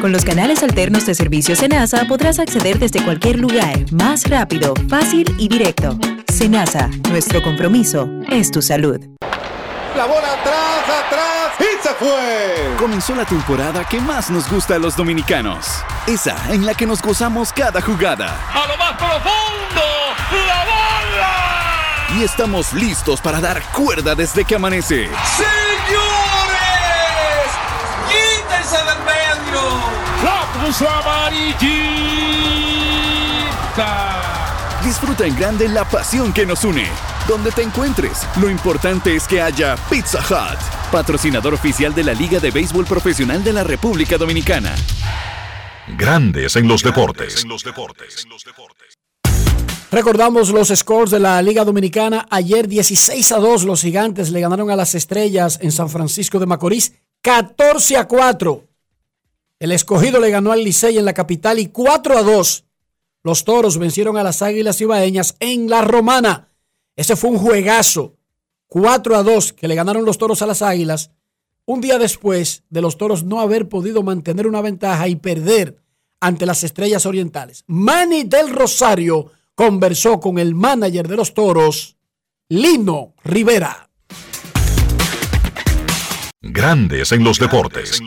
Con los canales alternos de servicio Senasa podrás acceder desde cualquier lugar, más rápido, fácil y directo. Senasa, nuestro compromiso es tu salud.
La bola atrás, atrás y se fue.
Comenzó la temporada que más nos gusta a los dominicanos. Esa en la que nos gozamos cada jugada.
A lo más profundo, la bola.
Y estamos listos para dar cuerda desde que amanece.
¡Señores! ¡Quítense del medio! ¡La puso amarillita!
Disfruta en grande la pasión que nos une. Donde te encuentres, lo importante es que haya Pizza Hut, patrocinador oficial de la Liga de Béisbol Profesional de la República Dominicana.
Grandes en los deportes.
Recordamos los scores de la Liga Dominicana. Ayer 16 a 2 los gigantes le ganaron a las estrellas en San Francisco de Macorís. 14 a 4. El escogido le ganó al Licey en la capital y 4 a 2. Los toros vencieron a las águilas ibaeñas en la romana. Ese fue un juegazo. 4 a 2 que le ganaron los toros a las águilas. Un día después de los toros no haber podido mantener una ventaja y perder ante las estrellas orientales. Manny del Rosario conversó con el manager de los toros, Lino Rivera.
Grandes en los deportes.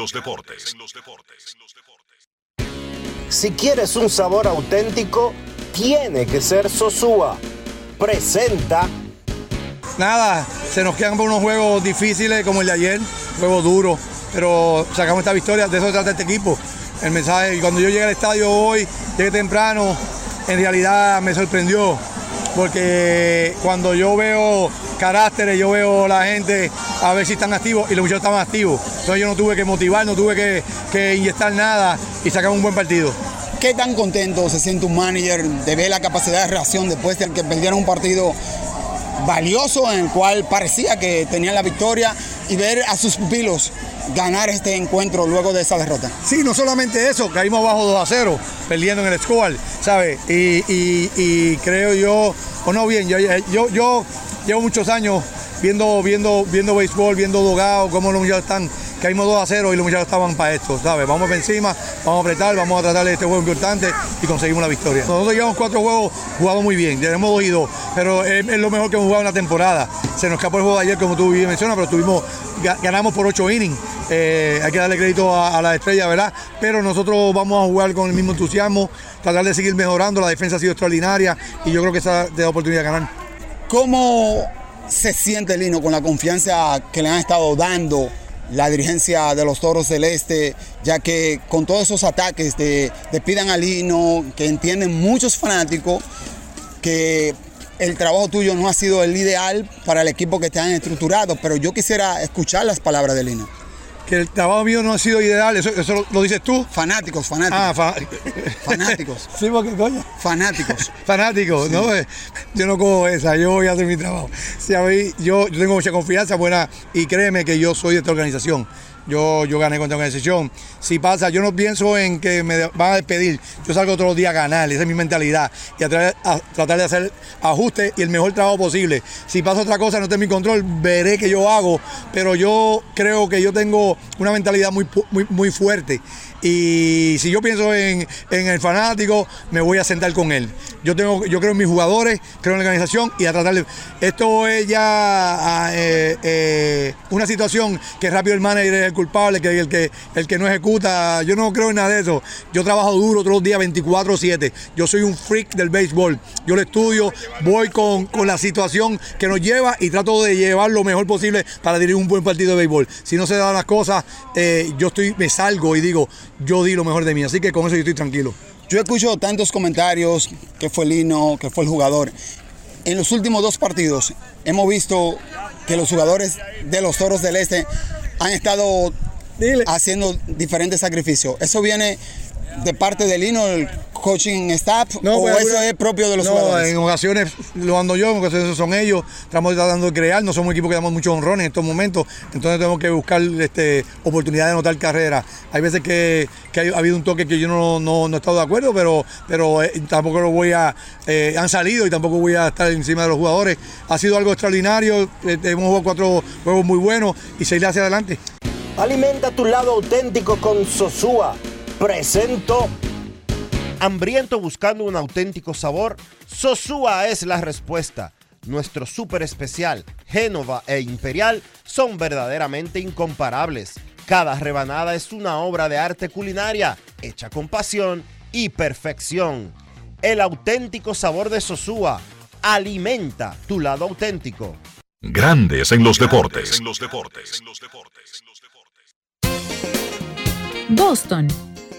Si quieres un sabor auténtico, tiene que ser Sosúa. Presenta
Nada, se nos quedan por unos juegos difíciles como el de ayer, juegos duros, pero sacamos esta victoria, de eso se trata este equipo. El mensaje, y cuando yo llegué al estadio hoy, llegué temprano, en realidad me sorprendió, porque cuando yo veo caracteres, yo veo la gente a ver si están activos y los muchachos estaban activos. Entonces yo no tuve que motivar, no tuve que, que inyectar nada y sacamos un buen partido.
¿Qué tan contento se siente un manager de ver la capacidad de reacción después de que perdieron un partido valioso en el cual parecía que tenían la victoria y ver a sus pupilos ganar este encuentro luego de esa derrota?
Sí, no solamente eso, caímos abajo 2 a 0, perdiendo en el score, ¿sabes? Y, y- y creo yo, o no bien, yo, yo, yo llevo muchos años viendo, viendo, viendo béisbol, viendo dogado, cómo los muchachos están, caímos 2 a 0 y los muchachos estaban para esto, ¿sabes? Vamos para encima, vamos a apretar, vamos a tratar de este juego importante y conseguimos la victoria. Nosotros llevamos cuatro juegos jugados muy bien, tenemos dos y dos, pero es, lo mejor que hemos jugado en la temporada. Se nos escapó el juego de ayer, como tú bien mencionas, pero tuvimos, ga- ganamos por ocho innings. Eh, hay que darle crédito a, a la estrella, ¿verdad? Pero nosotros vamos a jugar con el mismo entusiasmo, tratar de seguir mejorando. La defensa ha sido extraordinaria y yo creo que esa te da oportunidad de ganar.
¿Cómo se siente Lino con la confianza que le han estado dando la dirigencia de los Toros del Este, ya que con todos esos ataques de, de pidan a Lino, que entienden muchos fanáticos que el trabajo tuyo no ha sido el ideal para el equipo que te han estructurado, pero yo quisiera escuchar las palabras de Lino.
Que el trabajo mío no ha sido ideal, eso, eso lo, lo dices tú.
Fanáticos, fanáticos.
Ah, fa-
fanáticos.
Sí, porque coño.
Fanáticos.
Fanáticos, ¿no? Eh, Yo no cojo esa, yo voy a hacer mi trabajo. Sí, mí, yo, yo tengo mucha confianza buena y créeme que yo soy de esta organización. Yo, yo gané con esta organización. Si pasa, yo no pienso en que me van a despedir. Yo salgo todos los días a ganar, esa es mi mentalidad. Y a, tra- a tratar de hacer ajustes y el mejor trabajo posible. Si pasa otra cosa, no está en mi control, veré qué yo hago. Pero yo creo que yo tengo una mentalidad muy, muy, muy fuerte. Y si yo pienso en, en el fanático, me voy a sentar con él. Yo tengo, yo creo en mis jugadores, creo en la organización y a tratar de. Esto es ya ah, eh, eh, una situación que rápido el manager culpable, que el que el que no ejecuta. Yo no creo en nada de eso. Yo trabajo duro todos los días 24-7. Yo soy un freak del béisbol. Yo lo estudio, voy con, con la situación que nos lleva y trato de llevar lo mejor posible para dirigir un buen partido de béisbol. Si no se dan las cosas, eh, yo estoy, me salgo y digo, yo di lo mejor de mí. Así que con eso yo estoy tranquilo.
Yo escucho tantos comentarios que fue Lino, que fue el jugador. En los últimos dos partidos hemos visto que los jugadores de los Toros del Este han estado haciendo diferentes sacrificios. ¿Eso viene de parte de Lino, el coaching staff, o
pero-
eso es propio de los
no,
jugadores?
en ocasiones lo ando yo, en ocasiones son ellos. Estamos tratando de crear, no somos un equipo que damos muchos honrones en estos momentos, entonces tenemos que buscar este, oportunidad de anotar carrera. Hay veces que, que ha habido un toque que yo no, no, no he estado de acuerdo, pero, pero eh, tampoco lo voy a. eh, han salido y tampoco voy a estar encima de los jugadores. Ha sido algo extraordinario, eh, hemos jugado cuatro juegos muy buenos y seguir hacia adelante.
Alimenta tu lado auténtico con Sosúa. Presento.
Hambriento buscando un auténtico sabor, Sosúa es la respuesta. Nuestro súper especial, Génova e Imperial, son verdaderamente incomparables. Cada rebanada es una obra de arte culinaria, hecha con pasión y perfección. El auténtico sabor de Sosúa alimenta tu lado auténtico.
Grandes en los deportes.
Boston,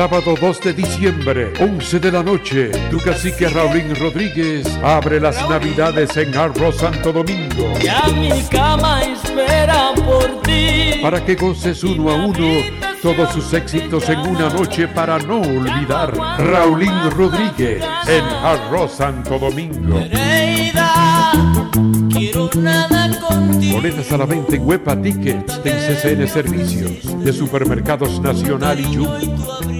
Sábado 2 de diciembre, 11 de la noche, tu cacique Raulín Rodríguez abre las navidades en Arroz Santo Domingo.
Ya mi cama espera por ti.
Para que goces uno a uno todos sus éxitos en una noche para no olvidar. Raulín Rodríguez en Arroz Santo Domingo.
Quiero nada contigo.
Boletas a la venta en Huepa Tickets de CCN Servicios de Supermercados Nacional y Jumbo.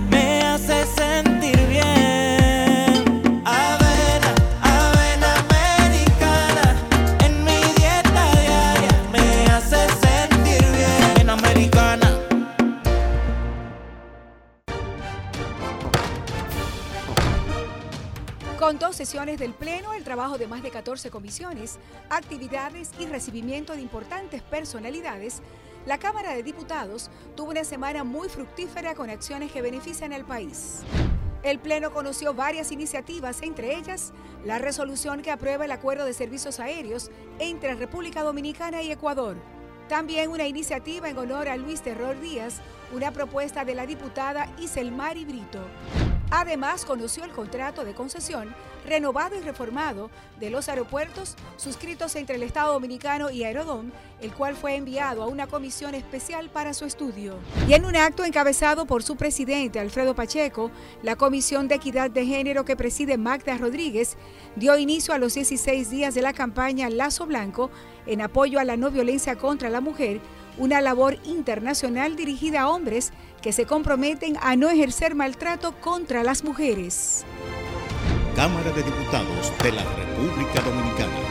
Con dos sesiones del Pleno, el trabajo de más de 14 comisiones, actividades y recibimiento de importantes personalidades, la Cámara de Diputados tuvo una semana muy fructífera con acciones que benefician al país. El Pleno conoció varias iniciativas, entre ellas la resolución que aprueba el acuerdo de servicios aéreos entre República Dominicana y Ecuador. También una iniciativa en honor a Luis Terror Díaz, una propuesta de la diputada Iselmari Brito. Además, conoció el contrato de concesión renovado y reformado de los aeropuertos suscritos entre el Estado Dominicano y Aerodón, el cual fue enviado a una comisión especial para su estudio. Y en un acto encabezado por su presidente, Alfredo Pacheco, la Comisión de Equidad de Género que preside Magda Rodríguez dio inicio a los 16 días de la campaña Lazo Blanco en apoyo a la no violencia contra la mujer, una labor internacional dirigida a hombres que se comprometen a no ejercer maltrato contra las mujeres.
Cámara de Diputados de la República Dominicana.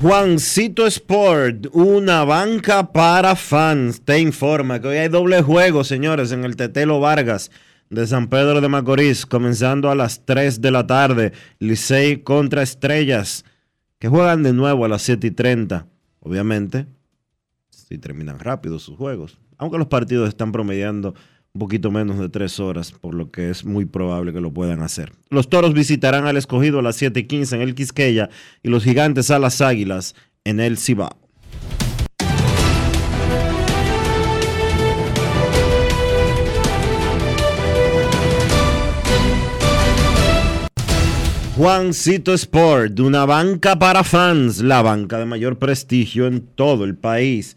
Juancito Sport, una banca para fans, te informa que hoy hay doble juego, señores, en el Tetelo Vargas de San Pedro de Macorís, comenzando a las 3 de la tarde, Licey contra Estrellas, que juegan de nuevo a las 7 y 30, obviamente, si terminan rápido sus juegos, aunque los partidos están promediando un poquito menos de tres horas, por lo que es muy probable que lo puedan hacer. Los toros visitarán al escogido a las 7 y 15 en el Quisqueya y los gigantes a las águilas en el Cibao. Juancito Sport, una banca para fans, la banca de mayor prestigio en todo el país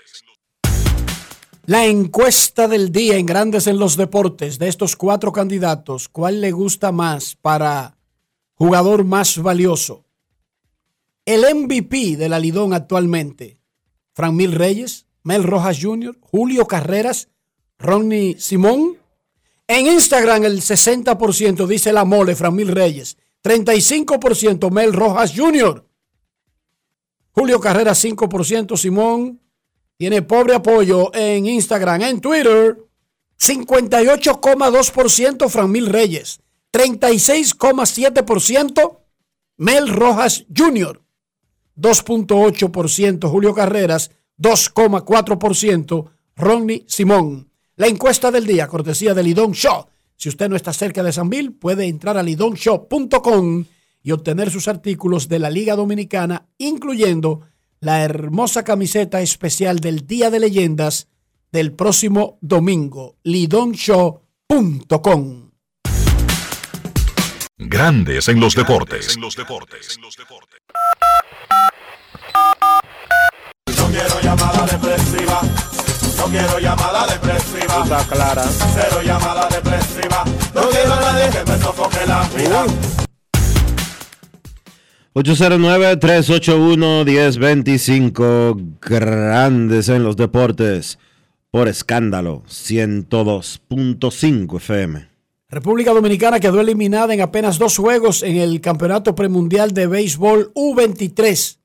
La encuesta del día en Grandes en los Deportes de estos cuatro candidatos, ¿cuál le gusta más para jugador más valioso? El MVP de la Lidón actualmente, Fran Mil Reyes, Mel Rojas Jr., Julio Carreras, Ronnie Simón. En Instagram el 60% dice la mole, Fran Mil Reyes, 35% Mel Rojas Jr., Julio Carreras 5%, Simón tiene pobre apoyo en Instagram, en Twitter, 58,2% Franmil Reyes, 36,7% Mel Rojas Jr., 2.8% Julio Carreras, 2,4% Ronnie Simón. La encuesta del día, cortesía de Lidón Show. Si usted no está cerca de Sanville, puede entrar a lidonshow.com y obtener sus artículos de la Liga Dominicana, incluyendo la hermosa camiseta especial del Día de Leyendas del próximo domingo. lidonshow.com
Grandes en los deportes.
No quiero llamada depresiva. No quiero llamada depresiva.
Está clara.
Cero llamada depresiva. No quiero a nadie que me sofoque la vida.
809-381-1025, grandes en los deportes, por escándalo, 102.5 FM.
República Dominicana quedó eliminada en apenas dos juegos en el Campeonato Premundial de Béisbol U23,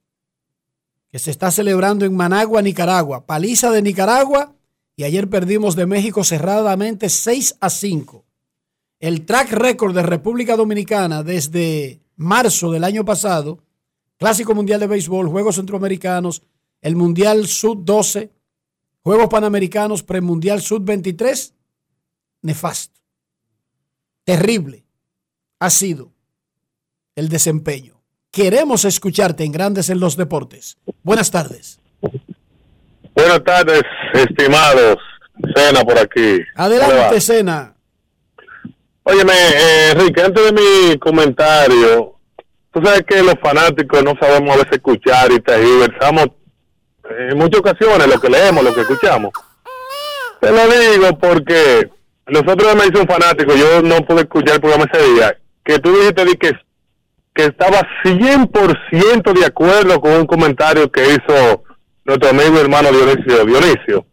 que se está celebrando en Managua, Nicaragua. Paliza de Nicaragua y ayer perdimos de México cerradamente 6 a 5. El track record de República Dominicana desde marzo del año pasado, Clásico Mundial de Béisbol, Juegos Centroamericanos, el Mundial Sud 12, Juegos Panamericanos, Premundial Sud 23, nefasto, terrible ha sido el desempeño. Queremos escucharte en Grandes en los Deportes. Buenas tardes.
Buenas tardes, estimados. Cena por aquí.
Adelante, Cena.
Óyeme, eh, Enrique, antes de mi comentario, tú sabes que los fanáticos no sabemos a veces escuchar y tergiversamos en muchas ocasiones lo que leemos, lo que escuchamos. Te lo digo porque nosotros me dice un fanático, yo no pude escuchar el programa ese día, que tú dijiste di que, que estaba 100% de acuerdo con un comentario que hizo nuestro amigo y hermano Dionisio. Dionisio.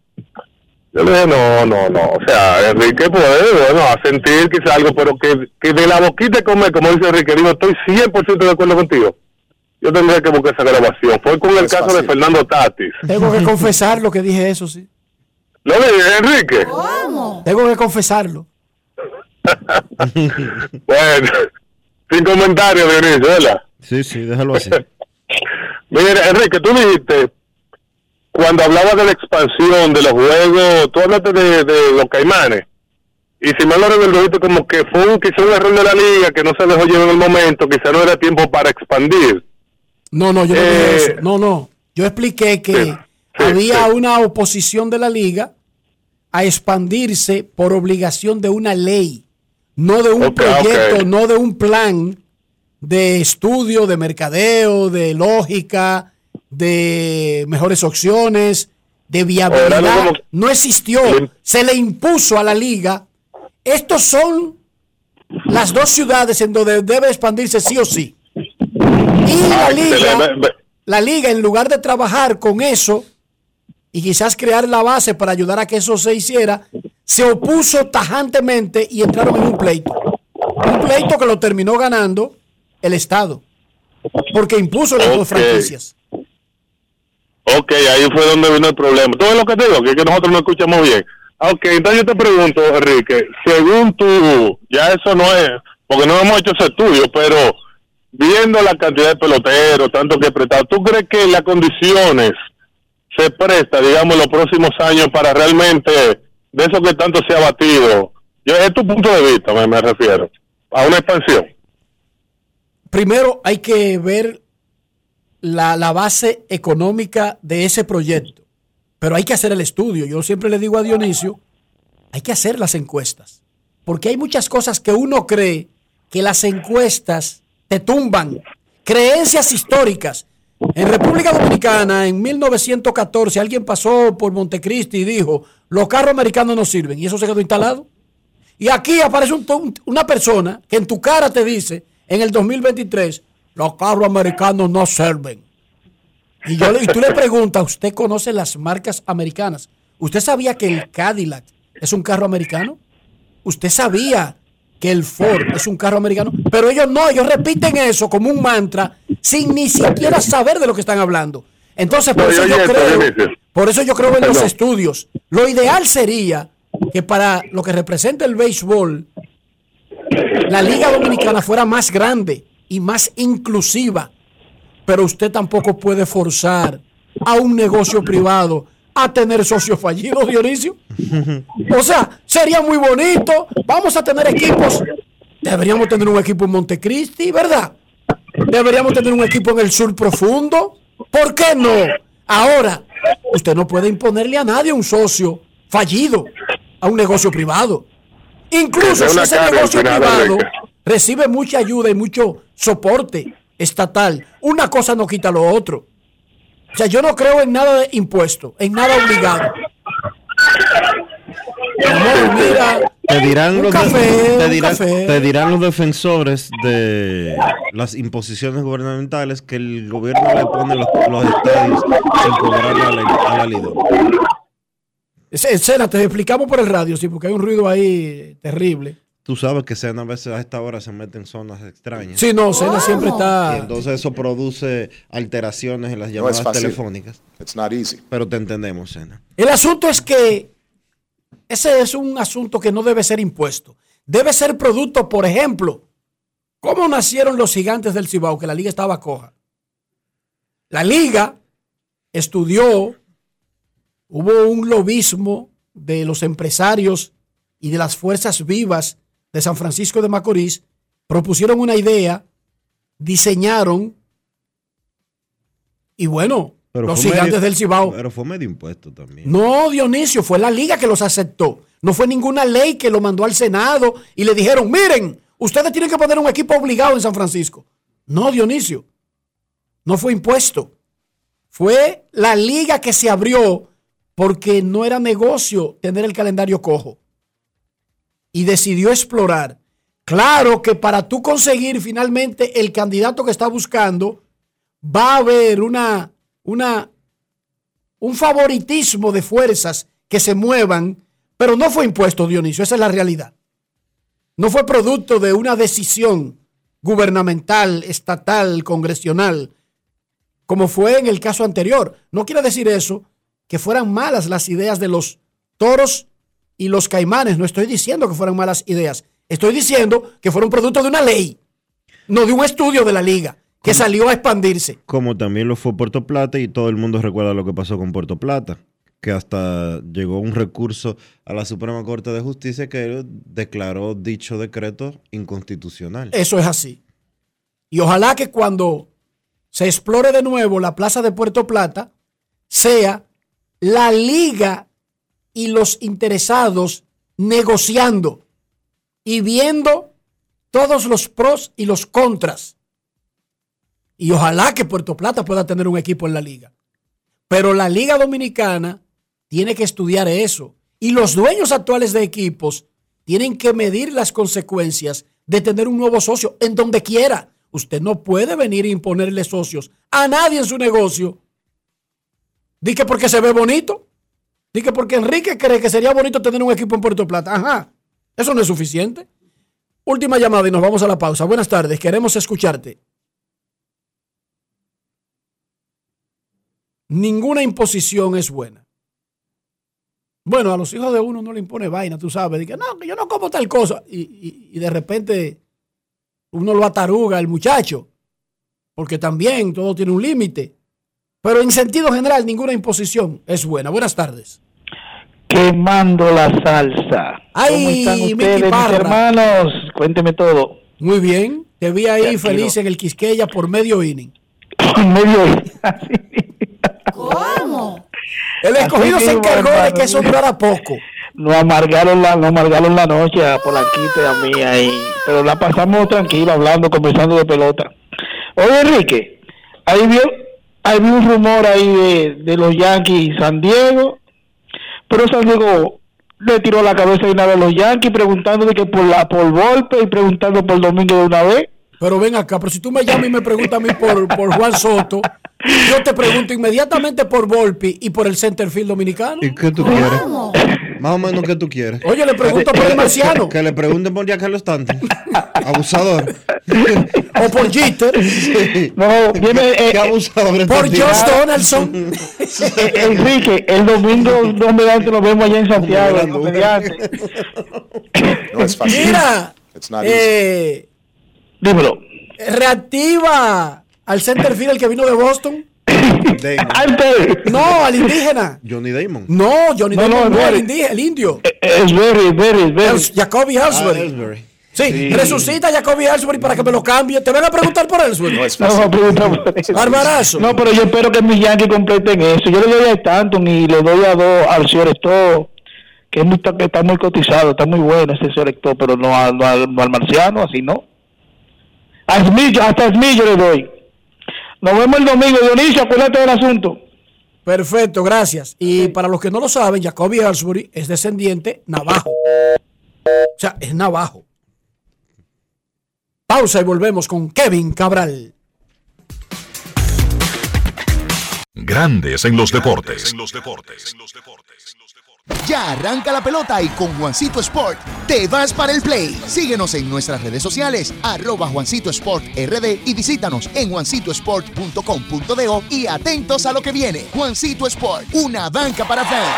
Yo le dije, no, no, no. O sea, Enrique puede, bueno, a sentir quizá algo, pero que, que de la boquita de comer, como dice Enrique, digo, estoy 100% de acuerdo contigo. Yo tendría que buscar esa grabación. Fue con el caso de Fernando Tatis.
Tengo que confesarlo que dije eso, sí.
¿Lo dije, Enrique?
Tengo que confesarlo.
bueno, sin comentarios, Dionisio, ¿verdad?
Sí, sí, déjalo así.
Mira, Enrique, tú dijiste, cuando hablaba de la expansión de los juegos, tú hablaste de, de los caimanes. Y si me lo recuerdo, como que fue un, quizá un error de la liga que no se dejó llevar en el momento, quizá no era tiempo para expandir.
No, no, yo no
Eh,
dije eso. No, no. Yo expliqué que había una oposición de la liga a expandirse por obligación de una ley, no de un proyecto, no de un plan de estudio, de mercadeo, de lógica, de mejores opciones, de viabilidad.
como-
No existió. Se le impuso a la liga. Estos son las dos ciudades en donde debe expandirse sí o sí. Y la
Ah,
liga, la liga, en lugar de trabajar con eso y quizás crear la base para ayudar a que eso se hiciera, se opuso tajantemente y entraron en un pleito. Un pleito que lo terminó ganando el Estado, porque impuso las dos franquicias.
Ok, ahí fue donde vino el problema. Todo lo que te digo, que, es que nosotros no escuchamos bien. Ah, Ok, entonces yo te pregunto, Enrique, según tú, ya eso no es, porque no hemos hecho ese estudio, pero viendo la cantidad de peloteros, tanto que prestado, ¿tú crees que las condiciones se presta, digamos, los próximos años para realmente, de eso que tanto se ha batido, yo, es tu punto de vista, me refiero, a una expansión?
Primero hay que ver la, la base económica de ese proyecto. Pero hay que hacer el estudio. Yo siempre le digo a Dionisio, hay que hacer las encuestas. Porque hay muchas cosas que uno cree que las encuestas te tumban. Creencias históricas. En República Dominicana, en 1914, alguien pasó por Montecristi y dijo, los carros americanos no sirven. Y eso se quedó instalado. Y aquí aparece un- un- una persona que en tu cara te dice, en el 2023, los carros americanos no sirven. Y, yo, le- y tú le preguntas, ¿usted conoce las marcas americanas? ¿Usted sabía que el Cadillac es un carro americano? ¿Usted sabía que el Ford es un carro americano? Pero ellos no, ellos repiten eso como un mantra sin ni siquiera saber de lo que están hablando. Entonces, por
No,
eso yo creo, por eso yo creo en los estudios. Lo ideal sería que para lo que representa el béisbol, la Liga Dominicana fuera más grande y más inclusiva. Pero usted tampoco puede forzar a un negocio privado a tener socios fallidos, Dionisio. O sea, sería muy bonito. Vamos a tener equipos. Deberíamos tener un equipo en Montecristi, ¿verdad? Deberíamos tener un equipo en el sur profundo. ¿Por qué no? Ahora, usted no puede imponerle a nadie un socio fallido a un negocio privado. Incluso si ese negocio privado. Recibe mucha ayuda y mucho soporte estatal, una cosa no quita lo otro. O sea, yo no creo en nada de impuesto, en nada obligado. Amor, mira,
Te dirán, los,
café,
te, dirán, te dirán los defensores de las imposiciones gubernamentales que el gobierno le pone los, los estadios sin cobrarle a la, a la
ese- Sena, te explicamos por el radio, sí, porque hay un ruido ahí terrible.
Tú sabes que Sena a veces a esta hora se mete en zonas extrañas.
Sí, no, Sena siempre está-
Y entonces eso produce alteraciones en las llamadas telefónicas.
It's not easy.
Pero te entendemos, Sena.
El asunto es que ese es un asunto que no debe ser impuesto. Debe ser producto, por ejemplo, ¿cómo nacieron los gigantes del Cibao? Que la liga estaba coja. La liga estudió, hubo un lobismo de los empresarios y de las fuerzas vivas de San Francisco de Macorís, propusieron una idea, diseñaron y bueno,
Pero
los gigantes
medio-
del Cibao
Pero fue medio impuesto también.
no, Dionisio, fue la liga que los aceptó. No fue ninguna ley que lo mandó al Senado y le dijeron, miren, ustedes tienen que poner un equipo obligado en San Francisco. No, Dionisio, no fue impuesto. Fue la liga que se abrió porque no era negocio tener el calendario cojo. Y decidió explorar. Claro que para tú conseguir finalmente el candidato que está buscando, va a haber una, una, un favoritismo de fuerzas que se muevan, pero no fue impuesto, Dionisio, esa es la realidad. No fue producto de una decisión gubernamental, estatal, congresional, como fue en el caso anterior. No quiere decir eso que fueran malas las ideas de los toros y los caimanes. No estoy diciendo que fueran malas ideas. Estoy diciendo que fueron producto de una ley, no de un estudio de la liga, que salió a expandirse.
Como también lo fue Puerto Plata y todo el mundo recuerda lo que pasó con Puerto Plata, que hasta llegó un recurso a la Suprema Corte de Justicia que declaró dicho decreto inconstitucional.
Eso es así. Y ojalá que cuando se explore de nuevo la plaza de Puerto Plata, sea la liga y los interesados negociando y viendo todos los pros y los contras. Y ojalá que Puerto Plata pueda tener un equipo en la liga. Pero la liga dominicana tiene que estudiar eso. Y los dueños actuales de equipos tienen que medir las consecuencias de tener un nuevo socio en donde quiera. Usted no puede venir a imponerle socios a nadie en su negocio. Di que porque se ve bonito. Di que porque Enrique cree que sería bonito tener un equipo en Puerto Plata. Ajá. Eso no es suficiente. Última llamada y nos vamos a la pausa. Buenas tardes. Queremos escucharte. Ninguna imposición es buena. Bueno, a los hijos de uno no le impone vaina, tú sabes. Dice, no, yo no como tal cosa. Y, y- y de repente uno lo ataruga al muchacho. Porque también todo tiene un límite. Pero en sentido general, ninguna imposición es buena. Buenas tardes.
Quemando la salsa.
Ay,
¿Cómo están ustedes, mis hermanos? Cuénteme todo.
Muy bien. Te vi ahí
Tranquilo.
feliz en el Quisqueya por medio inning.
por medio
¿Cómo? El escogido se encargó de que eso durara poco.
Nos amargaron la, nos amargaron la noche a Polanquito y a mí ahí. Pero la pasamos tranquila, hablando, conversando de pelota. Oye, Enrique, ahí vio, ahí vi un rumor ahí de, de los Yankees San Diego. Pero San Diego le tiró la cabeza de una vez a los Yankees preguntando de que por la por golpe y preguntando por Domingo de una vez.
Pero ven acá, pero si tú me llamas y me preguntas a mí por, por Juan Soto, yo te pregunto inmediatamente por Volpi y por el centerfield dominicano.
¿Y qué tú quieres? Más o menos, ¿qué tú quieres?
Oye, le pregunto por el marciano.
Que le pregunten por Giancarlo Stanton. Abusador.
o por Jeter.
No, viene eh,
Qué abusador. este
Por
tipo.
Josh Donaldson.
Eh, Enrique, el domingo dos mediante nos vemos allá en Santiago.
No es fácil.
Mira,
It's not easy.
Dímelo.
reactiva al centerfield el que vino de Boston.
Antes.
No, al indígena.
Johnny Damon.
No, Johnny
No,
Damon
no,
no, el, indígena, el indio.
Es very, very, very.
Jacoby Ellsbury.
Ah, Ellsbury.
Sí,
Sí.
resucita a Jacoby Ellsbury para que me lo cambie. Te van a preguntar por Ellsbury.
No es
No,
fácil.
pregunta por eso.
Barbarazo.
No, pero yo espero que mis Yankees completen eso. Yo le doy a Stanton y le doy a dos al Ciorecto, que, es muy, que está muy cotizado, está muy bueno ese Ciorecto, pero no, al- no al, no al marciano, así no. A Smith, hasta Smith yo le doy. Nos vemos el domingo. Dionisio, acuérdate del asunto.
Perfecto, gracias. Y para los que no lo saben, Jacoby Ellsbury es descendiente navajo. O sea, es navajo. Pausa y volvemos con Kevin Cabral.
Grandes en los deportes.
Ya arranca la pelota y con Juancito Sport te vas para el play. Síguenos en nuestras redes sociales, arroba Juancito Sport RD y visítanos en juancitosport.com.do y atentos a lo que viene. Juancito Sport, una banca para fans.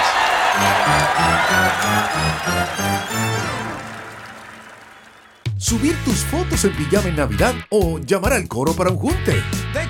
Subir tus fotos en pijama en Navidad o llamar al coro para un junte.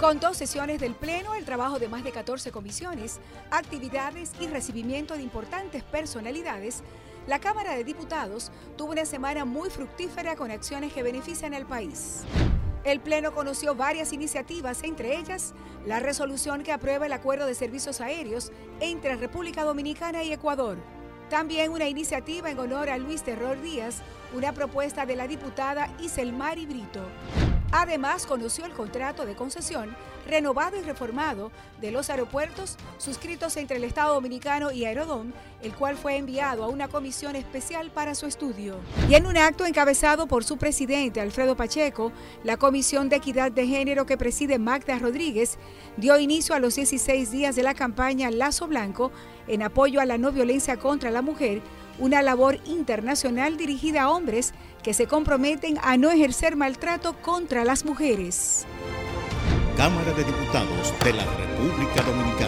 Con dos sesiones del Pleno, el trabajo de más de 14 comisiones, actividades y recibimiento de importantes personalidades, la Cámara de Diputados tuvo una semana muy fructífera con acciones que benefician al país. El Pleno conoció varias iniciativas, entre ellas la resolución que aprueba el acuerdo de servicios aéreos entre República Dominicana y Ecuador. También una iniciativa en honor a Luis Terror Díaz, una propuesta de la diputada Iselmari Brito. Además, conoció el contrato de concesión renovado y reformado de los aeropuertos suscritos entre el Estado Dominicano y Aerodón, el cual fue enviado a una comisión especial para su estudio. Y en un acto encabezado por su presidente Alfredo Pacheco, la Comisión de Equidad de Género que preside Magda Rodríguez dio inicio a los 16 días de la campaña Lazo Blanco en apoyo a la no violencia contra la mujer, una labor internacional dirigida a hombres que se comprometen a no ejercer maltrato contra las mujeres.
Cámara de Diputados de la República Dominicana.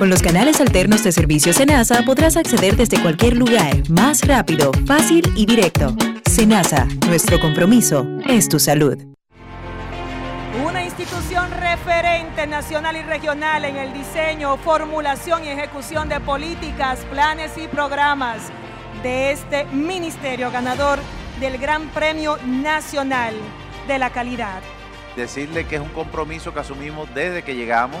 Con los canales alternos de servicio Senasa podrás acceder desde cualquier lugar, más rápido, fácil y directo. Senasa, nuestro compromiso es tu salud.
Una
institución referente nacional y regional en el diseño, formulación y ejecución de políticas, planes y programas de este ministerio ganador del Gran Premio Nacional de la Calidad.
Decirle que es un compromiso que asumimos desde que llegamos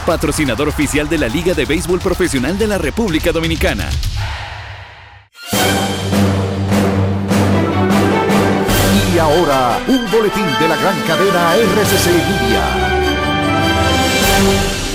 patrocinador oficial de la Liga de Béisbol Profesional de la República Dominicana.
Y ahora, un boletín de la gran cadena RCC Media.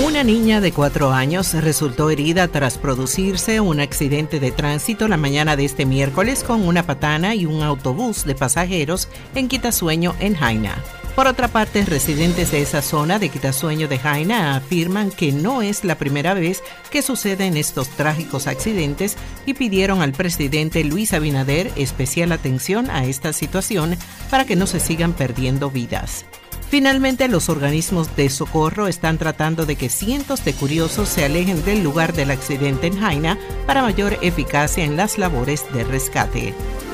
Una niña de cuatro años resultó herida tras producirse un accidente de tránsito la mañana de este miércoles con una patana y un autobús de pasajeros en Quitasueño, en Jaina. Por otra parte, residentes de esa zona de Quitasueño de Jaina afirman que no es la primera vez que suceden estos trágicos accidentes y pidieron al presidente Luis Abinader especial atención a esta situación para que no se sigan perdiendo vidas. Finalmente, los organismos de socorro están tratando de que cientos de curiosos se alejen del lugar del accidente en Jaina para mayor eficacia en las labores de rescate.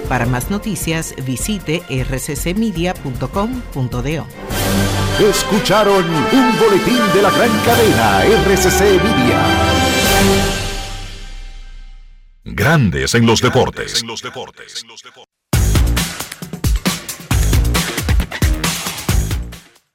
Para más noticias, visite rccmedia.com.do.
Escucharon un boletín de la gran cadena RCC Media.
Grandes en los deportes.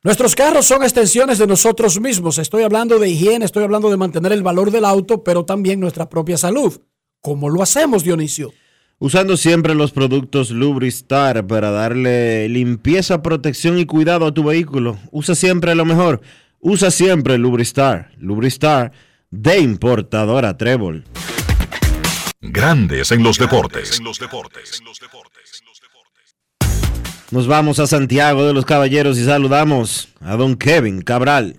Nuestros carros son extensiones de nosotros mismos. Estoy hablando de higiene, estoy hablando de mantener el valor del auto, pero también nuestra propia salud. ¿Cómo lo hacemos, Dionisio?
Usando siempre los productos Lubristar para darle limpieza, protección y cuidado a tu vehículo. Usa siempre lo mejor. Usa siempre Lubristar. Lubristar de importadora Trébol.
Grandes en los deportes.
Nos vamos a Santiago de los Caballeros y saludamos a don Kevin Cabral.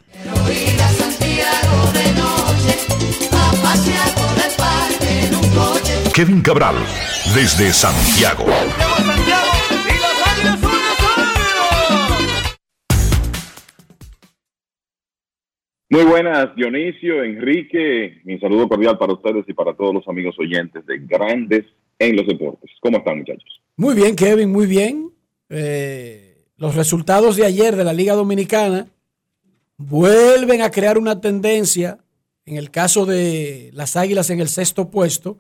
Kevin Cabral, desde Santiago.
Muy buenas, Dionisio, Enrique. Mi saludo cordial para ustedes y para todos los amigos oyentes de Grandes en los Deportes. ¿Cómo están, muchachos?
Muy bien, Kevin, muy bien. Eh, los resultados de ayer de la Liga Dominicana vuelven a crear una tendencia, en el caso de las Águilas en el sexto puesto,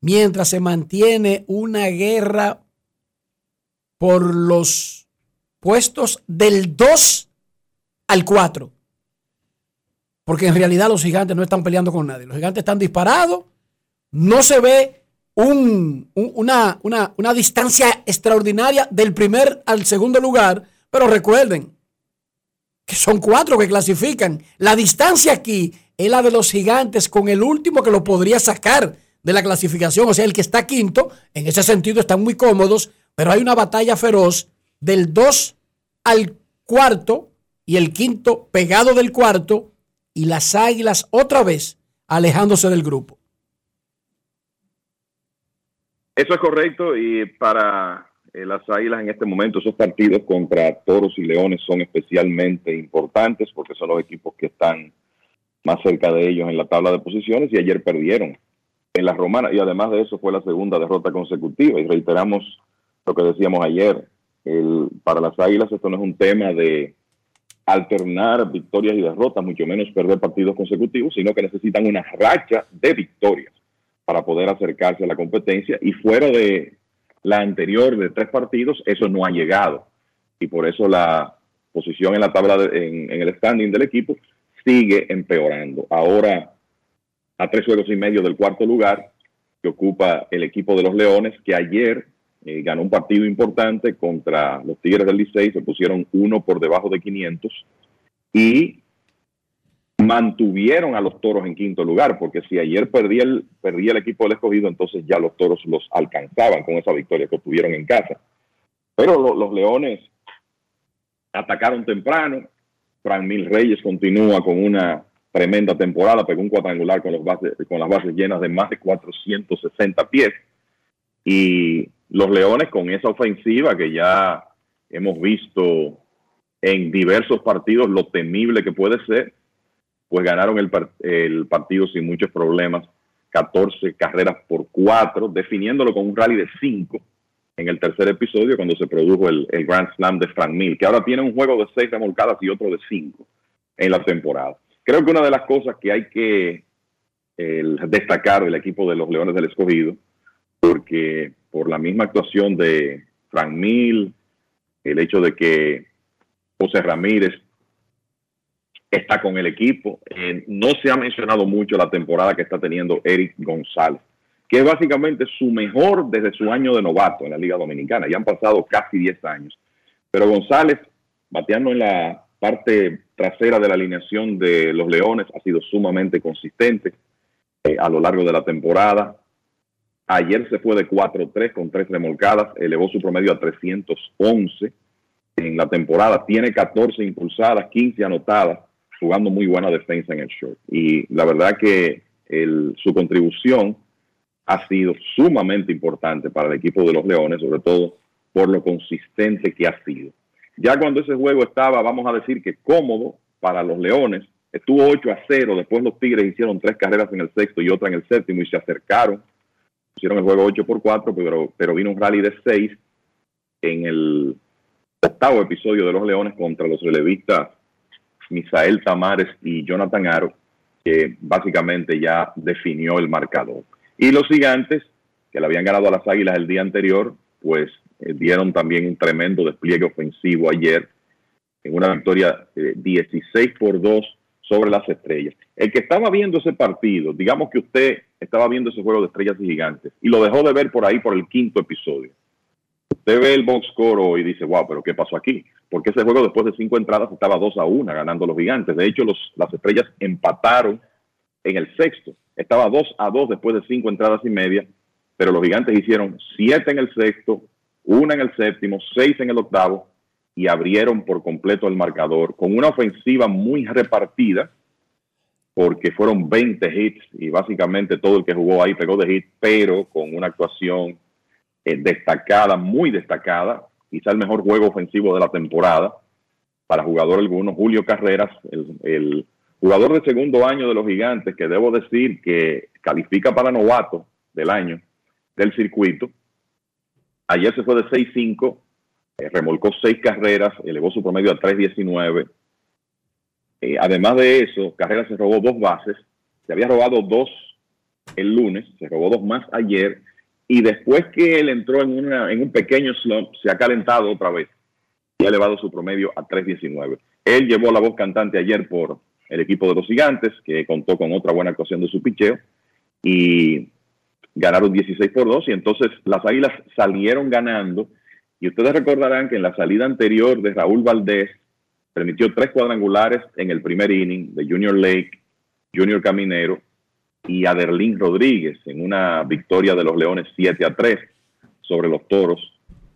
mientras se mantiene una guerra por los puestos del 2 al 4. Porque en realidad los gigantes no están peleando con nadie. Los gigantes están disparados. No se ve un, un, una, una, una distancia extraordinaria del primer al segundo lugar. Pero recuerden que son cuatro que clasifican. La distancia aquí es la de los gigantes con el último que lo podría sacar de la clasificación, o sea, el que está quinto, en ese sentido están muy cómodos, pero hay una batalla feroz del 2 al cuarto y el quinto pegado del cuarto y las águilas otra vez alejándose del grupo.
Eso es correcto y para eh, las águilas en este momento esos partidos contra toros y leones son especialmente importantes porque son los equipos que están más cerca de ellos en la tabla de posiciones y ayer perdieron en la romana y además de eso fue la segunda derrota consecutiva y reiteramos lo que decíamos ayer el, para las águilas esto no es un tema de alternar victorias y derrotas mucho menos perder partidos consecutivos sino que necesitan una racha de victorias para poder acercarse a la competencia y fuera de la anterior de tres partidos eso no ha llegado. Y por eso la posición en la tabla en el standing del equipo sigue empeorando. Ahora a tres juegos y medio del cuarto lugar que ocupa el equipo de los Leones, que ayer eh, ganó un partido importante contra los Tigres del Licey, se pusieron uno por debajo de 500 y mantuvieron a los toros en quinto lugar, porque si ayer perdía el, perdía el equipo del escogido, entonces ya los toros los alcanzaban con esa victoria que obtuvieron en casa. Pero los Leones atacaron temprano, Frank Mil Reyes continúa con una tremenda temporada, pegó un cuadrangular con, los bases, con las bases llenas de más de 460 pies. Y los Leones con esa ofensiva que ya hemos visto en diversos partidos, lo temible que puede ser, pues ganaron el, el partido sin muchos problemas, 14 carreras por 4, definiéndolo con un rally de 5 en el tercer episodio cuando se produjo el, el Grand Slam de Frank Mill, que ahora tiene un juego de 6 remolcadas y otro de 5 en la temporada. Creo que una de las cosas que hay que destacar del equipo de los Leones del Escogido, porque por la misma actuación de Frank Mill, el hecho de que José Ramírez está con el equipo, eh, no se ha mencionado mucho la temporada que está teniendo Eric González, que es básicamente su mejor desde su año de novato en la Liga Dominicana. Ya han pasado casi 10 años. Pero González, bateando en la parte trasera de la alineación de los Leones ha sido sumamente consistente eh, a lo largo de la temporada. Ayer se fue de 4-3 con tres remolcadas, elevó su promedio a 311 en la temporada. Tiene 14 impulsadas, 15 anotadas, jugando muy buena defensa en el short. Y la verdad que su contribución ha sido sumamente importante para el equipo de los Leones, sobre todo por lo consistente que ha sido. Ya cuando ese juego estaba, vamos a decir que cómodo para los Leones, estuvo 8 a 0, después los Tigres hicieron tres carreras en el sexto y otra en el séptimo y se acercaron, hicieron el juego 8 por 4, pero, pero vino un rally de 6 en el octavo episodio de los Leones contra los relevistas Misael Tamares y Jonathan Aro, que básicamente ya definió el marcador. Y los gigantes, que le habían ganado a las Águilas el día anterior, pues eh, dieron también un tremendo despliegue ofensivo ayer en una victoria de 16 por 2 sobre las estrellas. El que estaba viendo ese partido, digamos que usted estaba viendo ese juego de estrellas y gigantes y lo dejó de ver por ahí por el quinto episodio. Usted ve el box score y dice, wow, pero ¿qué pasó aquí? Porque ese juego después de cinco entradas estaba 2 a 1 ganando los gigantes. De hecho, los, las estrellas empataron en el sexto. Estaba 2 a 2 después de cinco entradas y media, pero los gigantes hicieron 7 en el sexto, una en el séptimo, seis en el octavo y abrieron por completo el marcador con una ofensiva muy repartida porque fueron 20 hits y básicamente todo el que jugó ahí pegó de hit, pero con una actuación eh, destacada, muy destacada, quizá el mejor juego ofensivo de la temporada para jugador alguno, Julio Carreras, el, jugador de segundo año de los gigantes, que debo decir que califica para novato del año del circuito, Ayer se fue de 6-5, eh, remolcó seis carreras, elevó su promedio a 3-19. Eh, además de eso, Carrera se robó dos bases, se había robado dos el lunes, se robó dos más ayer, y después que él entró en, una, en un pequeño slump, se ha calentado otra vez y ha elevado su promedio a 3.19. Él llevó la voz cantante ayer por el equipo de los gigantes, que contó con otra buena actuación de su picheo, y ganaron 16 por 2 y entonces las Águilas salieron ganando. Y ustedes recordarán que en la salida anterior de Raúl Valdés permitió tres cuadrangulares en el primer inning de Junior Lake, Junior Caminero y Aderlín Rodríguez en una victoria de los Leones 7 a 3 sobre los Toros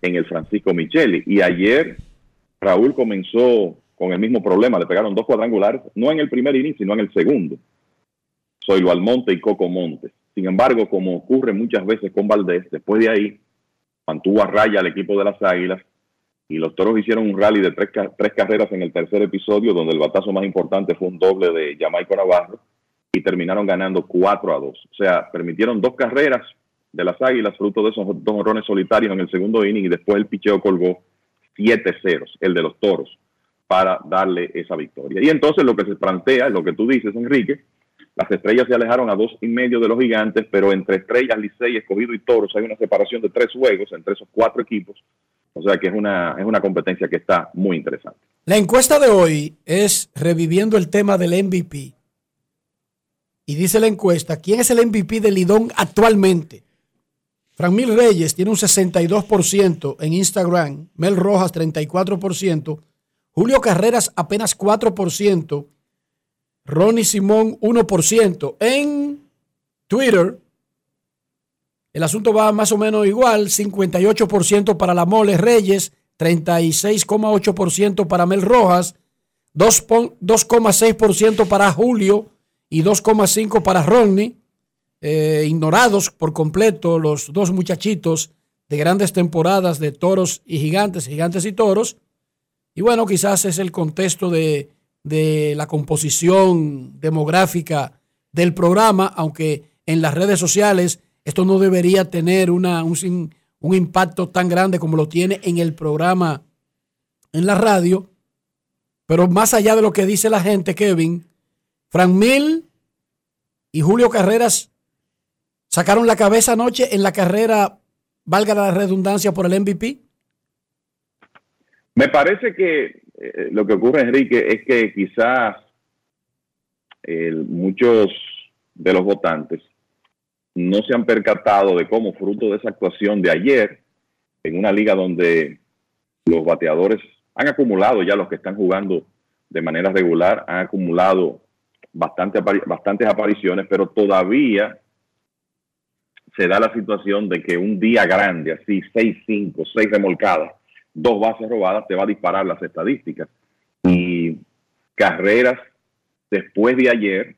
en el Francisco Micheli. Y ayer Raúl comenzó con el mismo problema, le pegaron dos cuadrangulares, no en el primer inning, sino en el segundo. Soylo Almonte y Coco Montes. Sin embargo, como ocurre muchas veces con Valdés, después de ahí mantuvo a raya al equipo de las Águilas y los Toros hicieron un rally de tres, tres carreras en el tercer episodio, donde el batazo más importante fue un doble de Jamaica Navarro y terminaron ganando 4 a 2. O sea, permitieron dos carreras de las Águilas, fruto de esos dos horrones solitarios en el segundo inning y después el picheo colgó 7 ceros, el de los Toros, para darle esa victoria. Y entonces lo que se plantea, lo que tú dices, Enrique, las estrellas se alejaron a dos y medio de los gigantes, pero entre estrellas, Licey, Escogido y Toros hay una separación de tres juegos entre esos cuatro equipos. O sea que es una, es una competencia que está muy interesante.
La encuesta de hoy es reviviendo el tema del MVP. Y dice la encuesta, ¿quién es el MVP del Lidón actualmente? Mil Reyes tiene un 62% en Instagram, Mel Rojas 34%, Julio Carreras apenas 4%, Ronnie Simón 1%. En Twitter, el asunto va más o menos igual, 58% para la Mole Reyes, 36,8% para Mel Rojas, 2,6% para Julio y 2,5% para Ronnie. Eh, ignorados por completo los dos muchachitos de grandes temporadas de toros y gigantes, gigantes y toros. Y bueno, quizás es el contexto de, la composición demográfica del programa, aunque en las redes sociales esto no debería tener una, un, un impacto tan grande como lo tiene en el programa en la radio. Pero más allá de lo que dice la gente, Kevin, Frank Mil y Julio Carreras sacaron la cabeza anoche en la carrera, valga la redundancia, por el MVP.
Me parece que eh, lo que ocurre, Enrique, es que quizás muchos de los votantes no se han percatado de cómo, fruto de esa actuación de ayer, en una liga donde los bateadores han acumulado ya los que están jugando de manera regular, han acumulado bastante, bastantes apariciones, pero todavía se da la situación de que un día grande, así, 6-5, 6 remolcadas, dos bases robadas, te va a disparar las estadísticas. Y Carreras, después de ayer,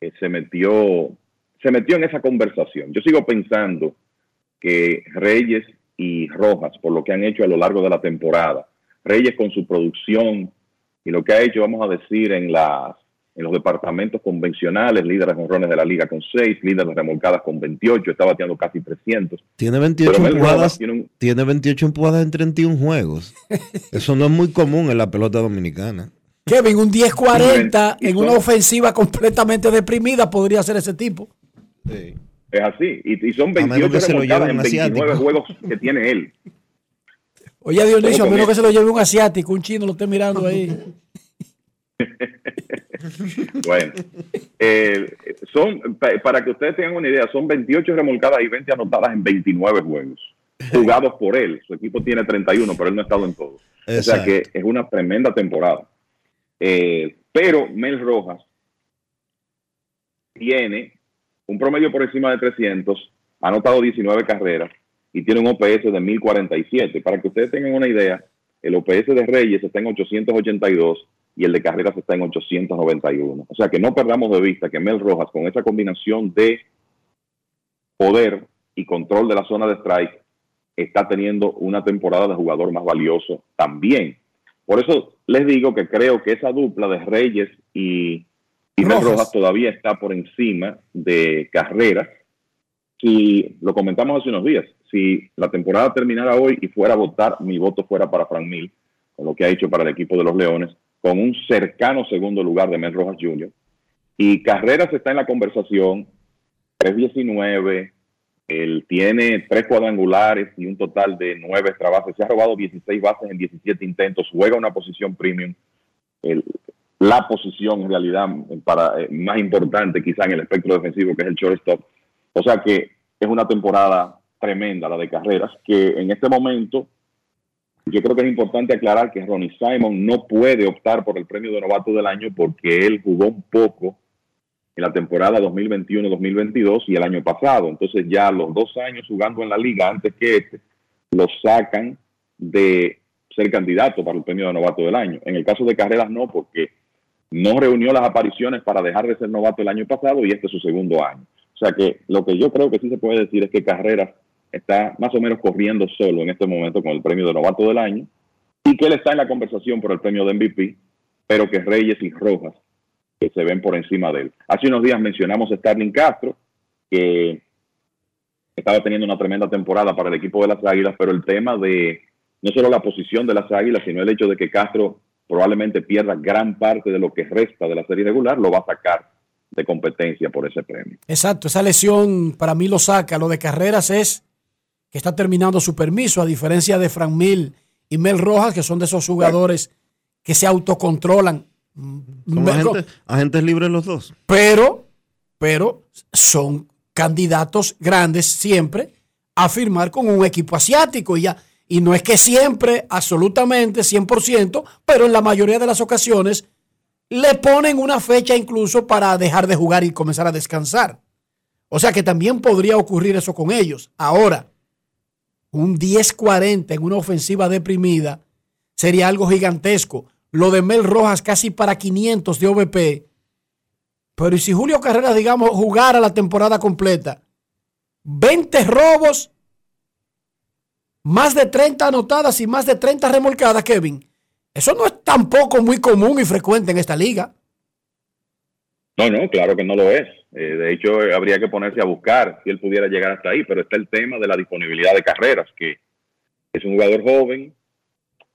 eh, se metió se metió en esa conversación. Yo sigo pensando que Reyes y Rojas, por lo que han hecho a lo largo de la temporada, Reyes con su producción y lo que ha hecho, vamos a decir, en las en los departamentos convencionales, líderes honrones de la liga con 6, líderes remolcadas con 28, está bateando casi 300.
Tiene 28 empujadas, tiene, 28 empujadas en 31 juegos. Eso no es muy común en la pelota dominicana.
Kevin, un 10-40 en una ofensiva completamente deprimida podría ser ese tipo.
Es así. Y, son 28 remolcadas en 29 juegos que tiene él.
Oye, Dionisio, a menos que se lo lleve un asiático, un chino lo esté mirando ahí.
bueno, eh, son, para que ustedes tengan una idea, son 28 remolcadas y 20 anotadas en 29 juegos, jugados por él. Su equipo tiene 31, pero él no ha estado en todos. O sea que es una tremenda temporada. Eh, pero Mel Rojas tiene un promedio por encima de 300, ha anotado 19 carreras y tiene un OPS de 1047. Para que ustedes tengan una idea, el OPS de Reyes está en 882 y el de Carreras está en 891. O sea que no perdamos de vista que Mel Rojas, con esa combinación de poder y control de la zona de strike, está teniendo una temporada de jugador más valioso también. Por eso les digo que creo que esa dupla de Reyes y, Mel Rojas todavía está por encima de Carreras. Si lo comentamos hace unos días, si la temporada terminara hoy y fuera a votar, mi voto fuera para Frank Mil, con lo que ha hecho para el equipo de los Leones, con un cercano segundo lugar de Mel Rojas Jr. Y Carreras está en la conversación, 319, él tiene tres cuadrangulares y un total de nueve extra bases. Se ha robado 16 bases en 17 intentos, juega una posición premium. la posición en realidad para, eh, más importante quizá en el espectro defensivo que es el shortstop. O sea que es una temporada tremenda la de carreras que en este momento yo creo que es importante aclarar que Ronnie Simon no puede optar por el premio de novato del año porque él jugó un poco en la temporada 2021-2022 y el año pasado. Entonces ya los dos años jugando en la liga antes que este, lo sacan de ser candidato para el premio de novato del año. En el caso de Carreras no, porque no reunió las apariciones para dejar de ser novato el año pasado y este es su segundo año. O sea que lo que yo creo que sí se puede decir es que Carreras está más o menos corriendo solo en este momento con el premio de novato del año y que él está en la conversación por el premio de MVP, pero que Reyes y Rojas que se ven por encima de él. Hace unos días mencionamos a Starling Castro, que estaba teniendo una tremenda temporada para el equipo de las Águilas, pero el tema de no solo la posición de las Águilas, sino el hecho de que Castro probablemente pierda gran parte de lo que resta de la serie regular, lo va a sacar de competencia por ese premio.
Exacto, esa lesión para mí lo saca. Lo de carreras es que está terminando su permiso, a diferencia de Frank Mil y Mel Rojas, que son de esos jugadores que se autocontrolan.
Son agentes, libres los dos.
Pero pero son candidatos grandes siempre a firmar con un equipo asiático y ya. Y no es que siempre, absolutamente, 100%, pero en la mayoría de las ocasiones le ponen una fecha incluso para dejar de jugar y comenzar a descansar. O sea que también podría ocurrir eso con ellos. Ahora, un 10-40 en una ofensiva deprimida sería algo gigantesco. Lo de Mel Rojas casi para 500 de OVP. Pero ¿y si Julio Carreras, digamos, jugara la temporada completa? 20 robos, más de 30 anotadas y más de 30 remolcadas, Kevin. Eso no es tampoco muy común y frecuente en esta liga.
No, no, claro que no lo es. Eh, de hecho, habría que ponerse a buscar si él pudiera llegar hasta ahí, pero está el tema de la disponibilidad de carreras, que es un jugador joven,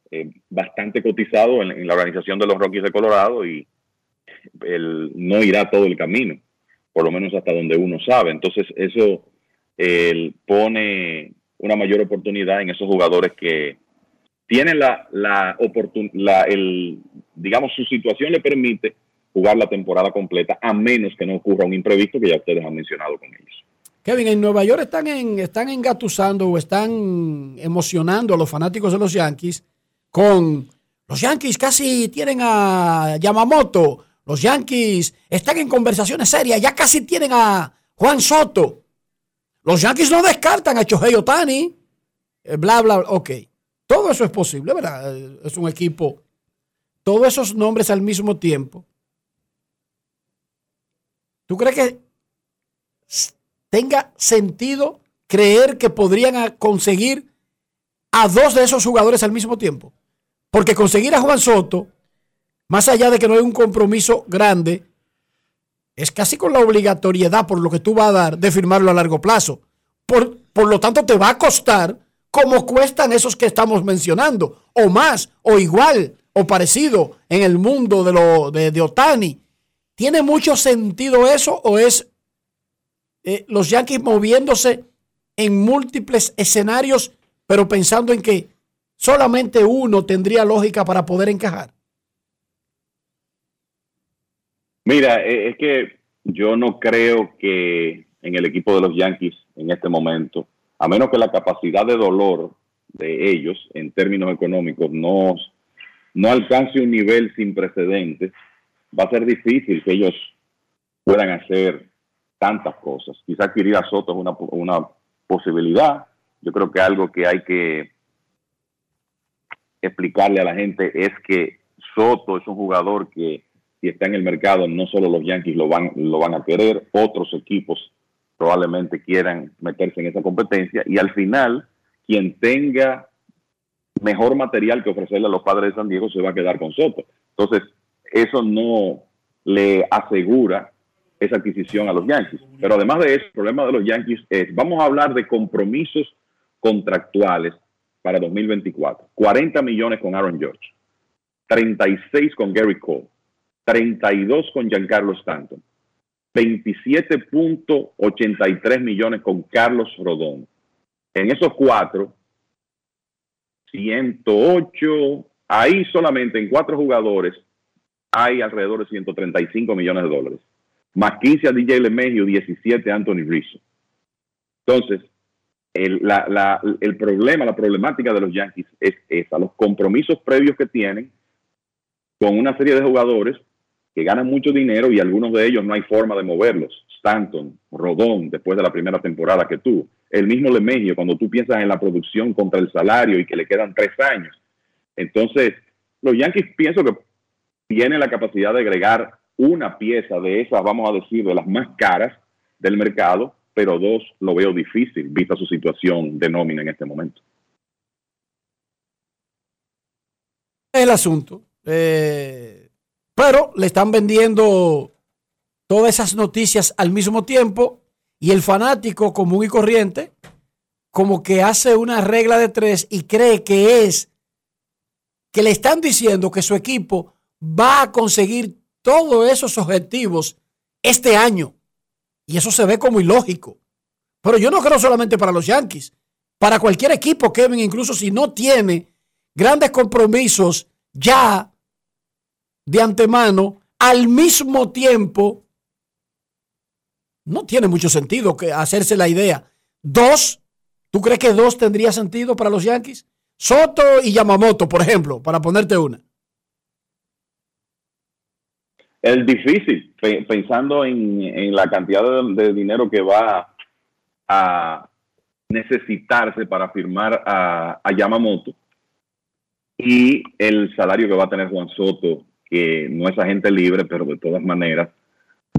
eh, bastante cotizado en, la organización de los Rockies de Colorado y él no irá todo el camino, por lo menos hasta donde uno sabe. Entonces, eso él pone una mayor oportunidad en esos jugadores que tienen la, la oportunidad, digamos, su situación le permite jugar la temporada completa, a menos que no ocurra un imprevisto que ya ustedes han mencionado con ellos.
Kevin, en Nueva York están, en, están engatusando o están emocionando a los fanáticos de los Yankees con los Yankees casi tienen a Yamamoto, los Yankees están en conversaciones serias, ya casi tienen a Juan Soto. Los Yankees no descartan a Chohei Otani, eh, bla, bla, bla. Ok. Todo eso es posible, ¿verdad? Es un equipo. Todos esos nombres al mismo tiempo. ¿Tú crees que tenga sentido creer que podrían conseguir a dos de esos jugadores al mismo tiempo? Porque conseguir a Juan Soto, más allá de que no hay un compromiso grande, es casi con la obligatoriedad por lo que tú vas a dar de firmarlo a largo plazo. Por, por lo tanto, te va a costar como cuestan esos que estamos mencionando, o más, o igual, o parecido en el mundo de, lo, de, Otani. ¿Tiene mucho sentido eso o es eh, los Yankees moviéndose en múltiples escenarios, pero pensando en que solamente uno tendría lógica para poder encajar?
Mira, eh, es que yo no creo que en el equipo de los Yankees en este momento, a menos que la capacidad de dolor de ellos en términos económicos no, no alcance un nivel sin precedentes, va a ser difícil que ellos puedan hacer tantas cosas. Quizás adquirir a Soto es una, una posibilidad. Yo creo que algo que hay que explicarle a la gente es que Soto es un jugador que si está en el mercado, no solo los Yankees lo van, lo van a querer, otros equipos probablemente quieran meterse en esa competencia y al final quien tenga mejor material que ofrecerle a los padres de San Diego se va a quedar con Soto. Entonces, eso no le asegura esa adquisición a los Yankees. Pero además de eso, el problema de los Yankees es, vamos a hablar de compromisos contractuales para 2024. 40 millones con Aaron George, 36 con Gary Cole, 32 con Giancarlo Stanton, 27.83 millones con Carlos Rodón. En esos cuatro, 108, ahí solamente en cuatro jugadores hay alrededor de 135 millones de dólares. Más 15 a DJ LeMahieu, 17 a Anthony Rizzo. Entonces, el, el problema, la problemática de los Yankees es esa, los compromisos previos que tienen con una serie de jugadores que ganan mucho dinero y algunos de ellos no hay forma de moverlos. Stanton, Rodón, después de la primera temporada que tuvo. El mismo Lemegio, cuando tú piensas en la producción contra el salario y que le quedan tres años. Entonces, los Yankees pienso que tienen la capacidad de agregar una pieza de esas, vamos a decir, de las más caras del mercado, pero dos lo veo difícil, vista su situación de nómina en este momento.
El asunto. Eh, pero le están vendiendo todas esas noticias al mismo tiempo y el fanático común y corriente como que hace una regla de tres y cree que es que le están diciendo que su equipo va a conseguir todos esos objetivos este año. Y eso se ve como ilógico. Pero yo no creo solamente para los Yankees. Para cualquier equipo, Kevin, incluso si no tiene grandes compromisos ya de antemano, al mismo tiempo no tiene mucho sentido que hacerse la idea. Dos, ¿tú crees que dos tendría sentido para los Yankees? Soto y Yamamoto, por ejemplo, para ponerte una.
Es difícil, pensando en, la cantidad de, dinero que va a necesitarse para firmar a, a, Yamamoto y el salario que va a tener Juan Soto, que no es agente libre, pero de todas maneras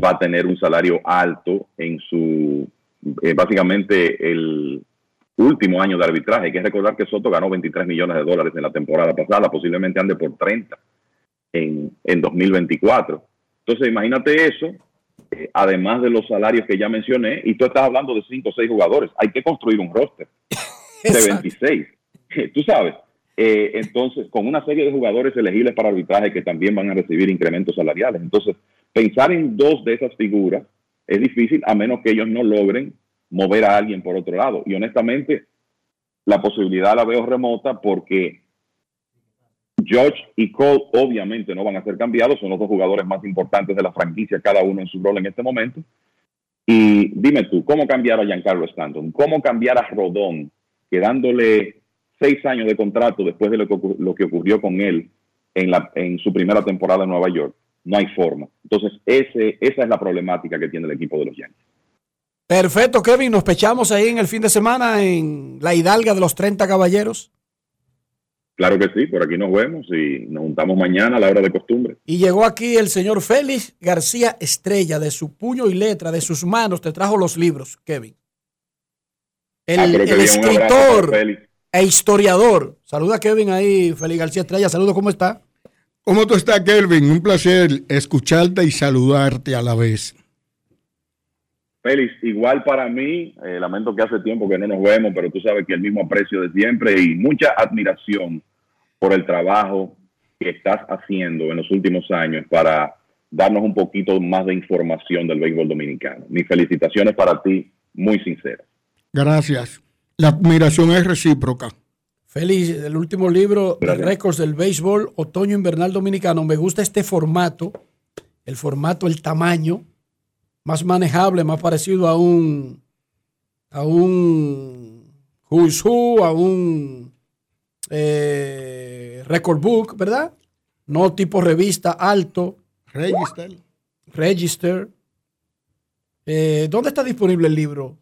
va a tener un salario alto en su, eh, básicamente el último año de arbitraje. Hay que recordar que Soto ganó 23 millones de dólares en la temporada pasada, posiblemente ande por 30 en, en 2024. Entonces, imagínate eso, eh, además de los salarios que ya mencioné, y tú estás hablando de 5 o 6 jugadores. Hay que construir un roster de 26. tú sabes. Eh, entonces, con una serie de jugadores elegibles para arbitraje que también van a recibir incrementos salariales. Entonces, pensar en dos de esas figuras es difícil a menos que ellos no logren mover a alguien por otro lado. Y honestamente, la posibilidad la veo remota porque George y Cole obviamente no van a ser cambiados, son los dos jugadores más importantes de la franquicia, cada uno en su rol en este momento. Y dime tú, ¿cómo cambiar a Giancarlo Stanton? ¿Cómo cambiar a Rodón, quedándole seis años de contrato después de lo que, ocurrió con él en, su primera temporada en Nueva York? No hay forma. Entonces, esa es la problemática que tiene el equipo de los Yankees.
Perfecto, Kevin. Nos pechamos ahí en el fin de semana en la hidalga de los 30 caballeros.
Claro que sí, por aquí nos vemos y nos juntamos mañana a la hora de costumbre.
Y llegó aquí el señor Félix García Estrella, de su puño y letra, de sus manos, te trajo los libros, Kevin. El, ah, escritor e historiador. Saluda Kevin ahí, Félix García Estrella. Saludos, ¿cómo está?
¿Cómo tú estás, Kevin? Un placer escucharte y saludarte a la vez.
Félix, igual para mí, eh, lamento que hace tiempo que no nos vemos, pero tú sabes que el mismo aprecio de siempre y mucha admiración por el trabajo que estás haciendo en los últimos años para darnos un poquito más de información del béisbol dominicano. Mis felicitaciones para ti, muy sinceras.
Gracias. La admiración es recíproca.
Félix, el último libro de récords del béisbol, otoño invernal dominicano. Me gusta este formato, el formato, el tamaño, más manejable, más parecido a un a un Who's a un eh, record book, ¿verdad? No tipo revista alto.
Register.
Register. Eh, ¿Dónde está disponible el libro?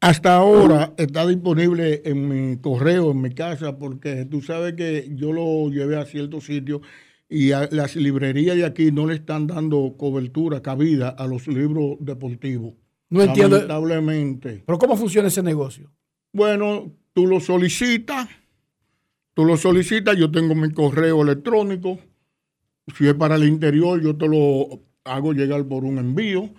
Hasta ahora está disponible en mi correo, en mi casa, porque tú sabes que yo lo llevé a ciertos sitios y las librerías de aquí no le están dando cobertura, cabida a los libros deportivos.
No entiendo.
Lamentablemente.
Pero ¿cómo funciona ese negocio?
Bueno, tú lo solicitas, tú lo solicitas, yo tengo mi correo electrónico. Si es para el interior, yo te lo hago llegar por un envío.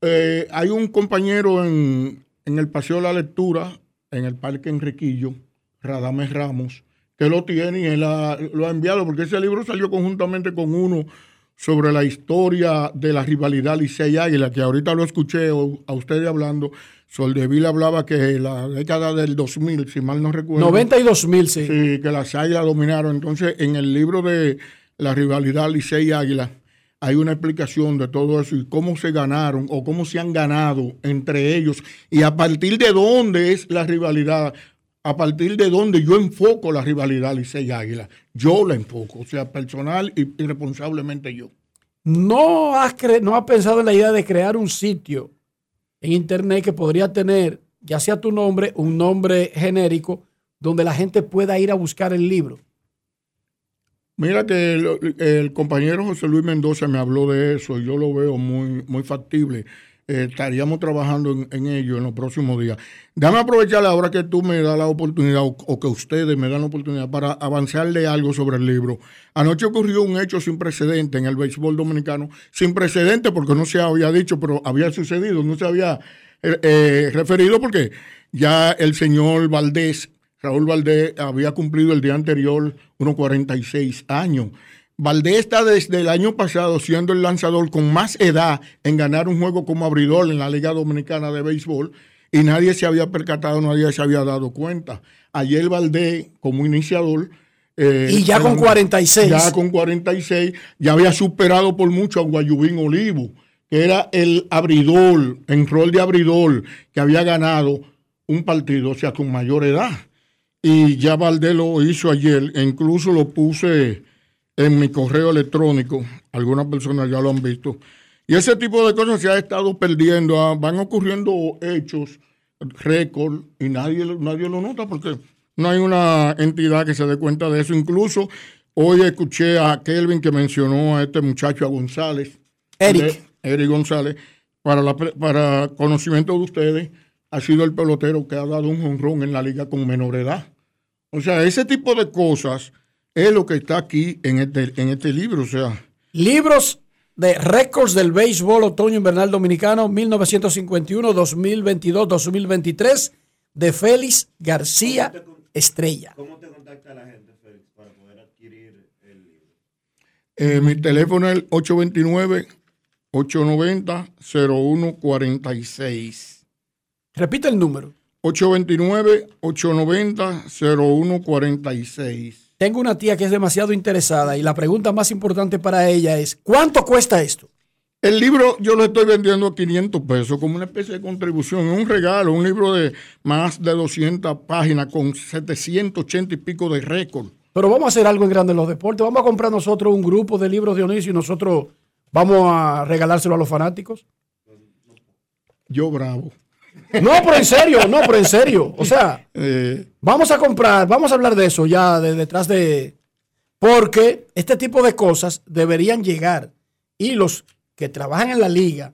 Eh, hay un compañero en, en el Paseo de la Lectura, en el Parque Enriquillo, Radames Ramos, que lo tiene y él lo ha enviado, porque ese libro salió conjuntamente con uno sobre la historia de la rivalidad Licey Águila, que ahorita lo escuché a ustedes hablando. Soldeville hablaba que la década del 2000, si mal no recuerdo.
92 mil, sí.
Sí, que las Águilas dominaron. Entonces, en el libro de la rivalidad Licey Águila, hay una explicación de todo eso y cómo se ganaron o cómo se han ganado entre ellos y a partir de dónde es la rivalidad a partir de donde yo enfoco la rivalidad Licey Águila. Yo la enfoco, o sea, personal y, responsablemente yo.
¿No has, ¿No has pensado en la idea de crear un sitio en Internet que podría tener, ya sea tu nombre, un nombre genérico, donde la gente pueda ir a buscar el libro?
Mira que el, compañero José Luis Mendoza me habló de eso y yo lo veo muy, muy factible. Eh, estaríamos trabajando en, ello en los próximos días. Dame aprovechar ahora que tú me das la oportunidad o, que ustedes me dan la oportunidad para avanzarle algo sobre el libro. Anoche ocurrió un hecho sin precedente en el béisbol dominicano, sin precedente porque no se había dicho, pero había sucedido, no se había eh, eh, referido porque ya el señor Valdés, Raúl Valdés, había cumplido el día anterior unos 46 años. Valdés está desde el año pasado siendo el lanzador con más edad en ganar un juego como abridor en la Liga Dominicana de Béisbol y nadie se había percatado, nadie se había dado cuenta. Ayer Valdés, como iniciador.
Eh, y ya con 46.
Ya con 46, ya había superado por mucho a Guayubín Olivo, que era el abridor, en rol de abridor, que había ganado un partido, o sea, con mayor edad. Y ya Valdés lo hizo ayer, e incluso lo puse en mi correo electrónico, algunas personas ya lo han visto. Y ese tipo de cosas se ha estado perdiendo, ah, van ocurriendo hechos, récord, y nadie, nadie lo nota porque no hay una entidad que se dé cuenta de eso. Incluso hoy escuché a Kelvin que mencionó a este muchacho, a González.
Eric.
Eric González. Para, la, para conocimiento de ustedes, ha sido el pelotero que ha dado un honrón en la liga con menor edad. O sea, ese tipo de cosas es lo que está aquí en este, en este libro. O sea,
libros de récords del béisbol otoño invernal dominicano 1951, 2022, 2023 de Félix García Estrella.
¿Cómo te contacta la gente, Félix, para poder adquirir el libro?
Eh, mi teléfono es el 829-890-0146.
Repite el número.
829-890-0146.
Tengo una tía que es demasiado interesada y la pregunta más importante para ella es, ¿cuánto cuesta esto?
El libro yo lo estoy vendiendo a 500 pesos como una especie de contribución, un regalo, un libro de más de 200 páginas con 780 y pico de récord.
Pero vamos a hacer algo en grande en los deportes, vamos a comprar nosotros un grupo de libros de Dionisio y nosotros vamos a regalárselo a los fanáticos.
Yo bravo.
No, pero en serio, no, pero en serio. O sea,
Eh,
vamos a comprar, vamos a hablar de eso ya de detrás de... Porque este tipo de cosas deberían llegar y los que trabajan en la liga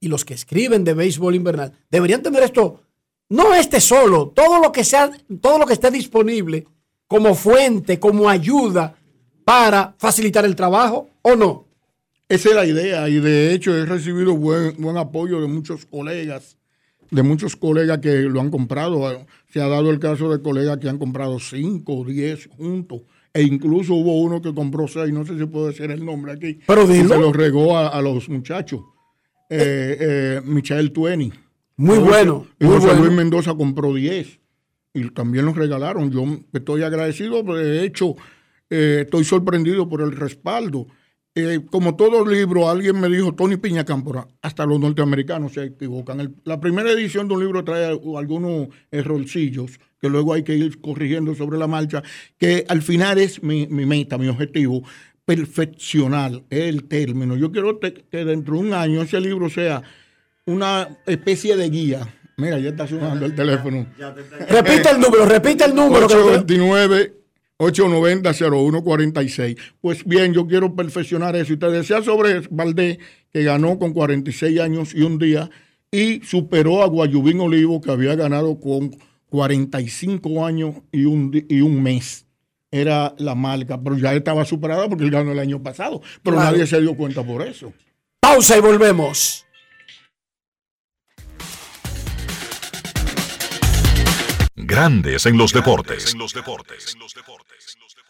y los que escriben de béisbol invernal deberían tener esto, no este solo, todo lo que sea, todo lo que esté disponible como fuente, como ayuda para facilitar el trabajo o no.
Esa es la idea y de hecho he recibido buen, buen apoyo de muchos colegas, de muchos colegas que lo han comprado. Se ha dado el caso de colegas que han comprado cinco o diez juntos. E incluso hubo uno que compró seis, no sé si puedo decir el nombre aquí.
Pero dilo.
se los regó a, a los muchachos. Eh, eh, Michael Tueni.
Muy
José-
bueno,
Y
muy
José
bueno.
Luis Mendoza compró 10 y también los regalaron. Yo estoy agradecido, pero de hecho eh, estoy sorprendido por el respaldo. Eh, como todo libro, alguien me dijo, Tony Piña Cámpora, hasta los norteamericanos se equivocan. El- la primera edición de un libro trae algunos errorcillos que luego hay que ir corrigiendo sobre la marcha, que al final es mi, mi meta, mi objetivo, perfeccionar el término. Yo quiero te- que dentro de un año ese libro sea una especie de guía. Mira, ya está sonando el teléfono.
Repite el número, repite el número. que-
829 890-0146. Pues bien, yo quiero perfeccionar eso. Y te decía sobre Valdés, que ganó con 46 años y un día, y superó a Guayubín Olivo, que había ganado con 45 años y un, y un mes. Era la marca, pero ya estaba superada porque él ganó el año pasado. Pero
Claro.
nadie se dio cuenta por eso.
Pausa y volvemos.
Grandes en los deportes.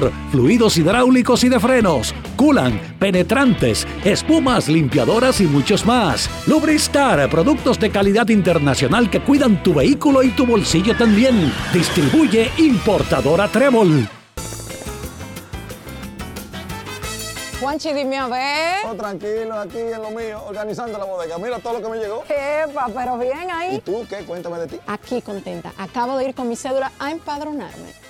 Motor, fluidos hidráulicos y de frenos, culan, penetrantes, espumas, limpiadoras y muchos más. Lubristar, productos de calidad internacional que cuidan tu vehículo y tu bolsillo también. Distribuye importadora Trébol.
Juanchi, dime a ver.
Oh, tranquilo, aquí en lo mío, organizando la bodega. Mira todo lo que me llegó.
Epa, pero bien ahí.
¿Y tú qué? Cuéntame de ti.
Aquí contenta. Acabo de ir con mi cédula a empadronarme.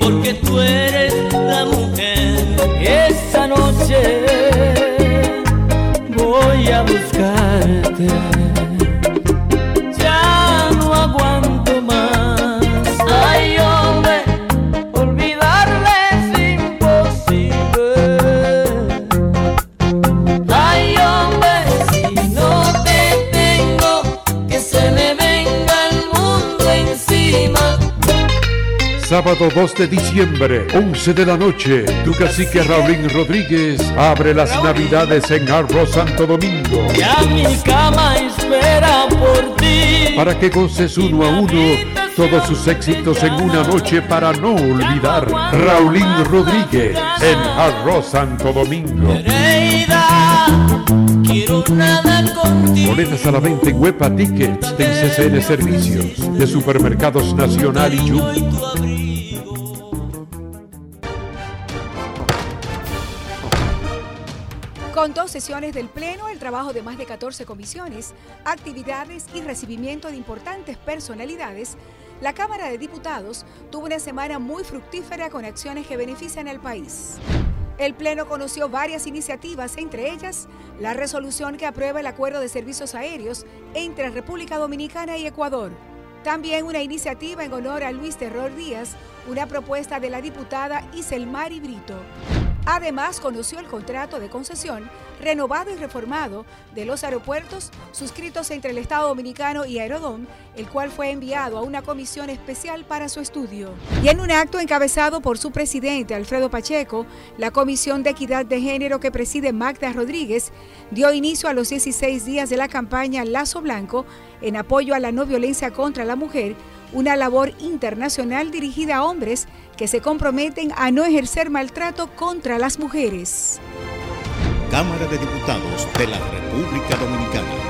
porque tú eres la mujer. Esta noche voy a buscarte.
Sábado 2 de diciembre, 11 de la noche, tu cacique Raulín Rodríguez abre las navidades en Arroz Santo Domingo.
Ya mi cama espera por ti.
Para que goces uno a uno todos sus éxitos en una noche para no olvidar. Raulín Rodríguez en Arroz Santo Domingo.
Quiero nada contigo.
Boletas a la venta en Huepa Tickets de CCN Servicios de Supermercados Nacional y Jumbo.
Con dos sesiones del Pleno, el trabajo de más de 14 comisiones, actividades y recibimiento de importantes personalidades, la Cámara de Diputados tuvo una semana muy fructífera con acciones que benefician al país. El Pleno conoció varias iniciativas, entre ellas la resolución que aprueba el acuerdo de servicios aéreos entre República Dominicana y Ecuador. También una iniciativa en honor a Luis Terror Díaz, una propuesta de la diputada Iselmari Brito. Además, conoció el contrato de concesión renovado y reformado de los aeropuertos suscritos entre el Estado Dominicano y Aerodón, el cual fue enviado a una comisión especial para su estudio. Y en un acto encabezado por su presidente Alfredo Pacheco, la Comisión de Equidad de Género que preside Magda Rodríguez dio inicio a los 16 días de la campaña Lazo Blanco en apoyo a la no violencia contra la mujer, una labor internacional dirigida a hombres que se comprometen a no ejercer maltrato contra las mujeres.
Cámara de Diputados de la República Dominicana.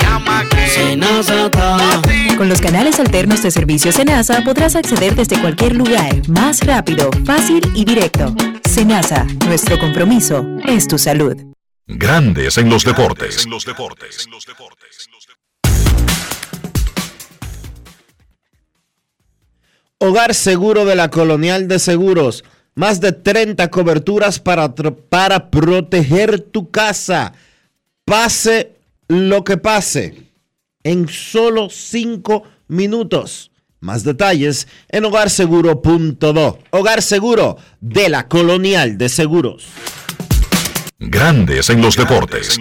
Con los canales alternos de servicio Senasa podrás acceder desde cualquier lugar, más rápido, fácil y directo. Senasa, nuestro compromiso es tu salud.
Grandes en los deportes.
Hogar Seguro de la Colonial de Seguros. Más de 30 coberturas para, para proteger tu casa. Pase lo que pase. En solo 5 minutos. Más detalles en hogarseguro.do. Hogar Seguro de la Colonial de Seguros.
Grandes en los deportes.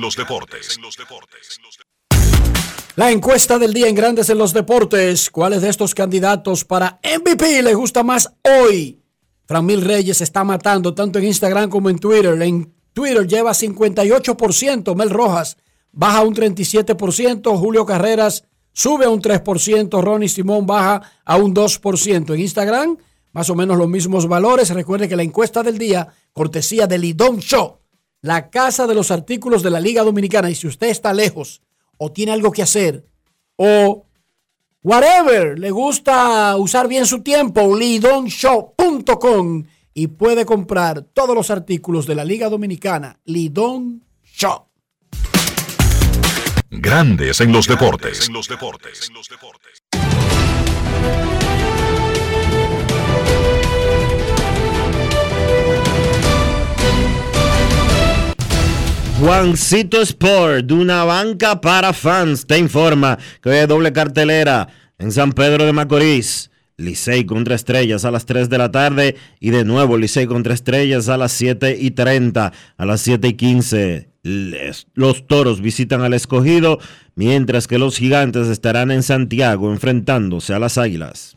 La encuesta del día en Grandes en los Deportes. ¿Cuáles de estos candidatos para MVP le gusta más hoy? Fran Mil Reyes está matando tanto en Instagram como en Twitter. En Twitter lleva 58%. Mel Rojas baja un 37%. Julio Carreras sube un 3%. Ronnie Simón baja a un 2%. En Instagram, más o menos los mismos valores. Recuerde que la encuesta del día, cortesía de Lidón Show, la casa de los artículos de la Liga Dominicana. Y si usted está lejos o tiene algo que hacer o whatever, le gusta usar bien su tiempo, lidonshow.com y puede comprar todos los artículos de la Liga Dominicana Lidón Shop.
Grandes en los deportes.
Juancito Sport, de una banca para fans, te informa que hoy hay doble cartelera en San Pedro de Macorís. Licey contra Estrellas a las 3 de la tarde y de nuevo Licey contra Estrellas a las 7 y 30, a las 7 y 15. Los toros visitan al escogido, mientras que los gigantes estarán en Santiago enfrentándose a las águilas.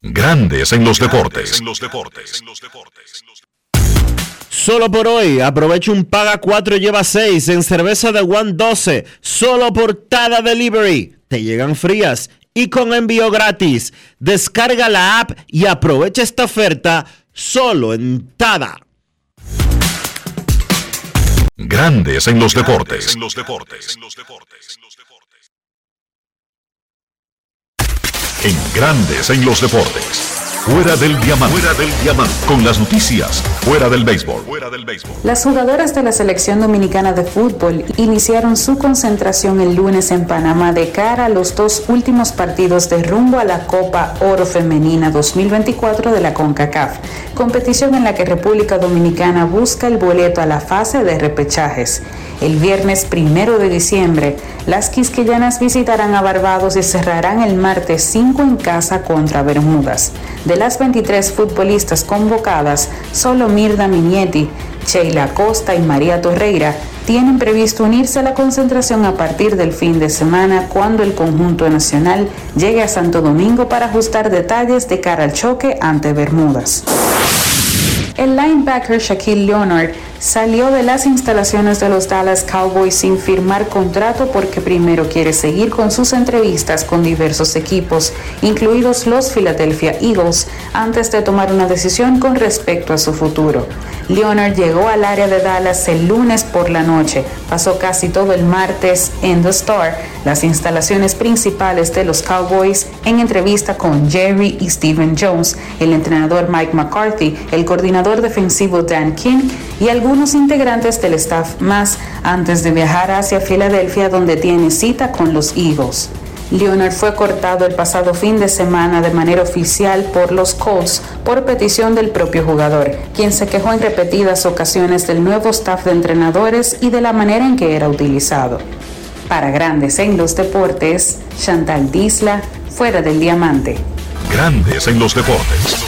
Grandes en los deportes.
Solo por hoy, aprovecha un paga 4 lleva 6 en cerveza de One 12, solo por Tada Delivery. Te llegan frías y con envío gratis. Descarga la app y aprovecha esta oferta solo en Tada.
Grandes en los deportes. En Grandes en los deportes. Fuera del diamante. Fuera del diamante. Con las noticias. Fuera del béisbol. Fuera del béisbol.
Las jugadoras de la selección dominicana de fútbol iniciaron su concentración el lunes en Panamá de cara a los dos últimos partidos de rumbo a la Copa Oro Femenina 2024 de la CONCACAF, competición en la que República Dominicana busca el boleto a la fase de repechajes. El viernes primero de diciembre, las quisqueyanas visitarán a Barbados y cerrarán el martes 5 en casa contra Bermudas. De las 23 futbolistas convocadas, solo Mirda Minietti, Sheila Costa y María Torreira tienen previsto unirse a la concentración a partir del fin de semana cuando el conjunto nacional llegue a Santo Domingo para ajustar detalles de cara al choque ante Bermudas. El linebacker Shaquille Leonard salió de las instalaciones de los Dallas Cowboys sin firmar contrato porque primero quiere seguir con sus entrevistas con diversos equipos, incluidos los Philadelphia Eagles, antes de tomar una decisión con respecto a su futuro. Leonard llegó al área de Dallas el lunes por la noche, pasó casi todo el martes en The Star, las instalaciones principales de los Cowboys, en entrevista con Jerry y Steven Jones, el entrenador Mike McCarthy, el coordinador defensivo Dan King y algunos integrantes del staff más antes de viajar hacia Filadelfia donde tiene cita con los Eagles. Leonard fue cortado el pasado fin de semana de manera oficial por los Colts por petición del propio jugador, quien se quejó en repetidas ocasiones del nuevo staff de entrenadores y de la manera en que era utilizado. Para Grandes en los Deportes, Chantal Disla, fuera del diamante.
Grandes en los deportes.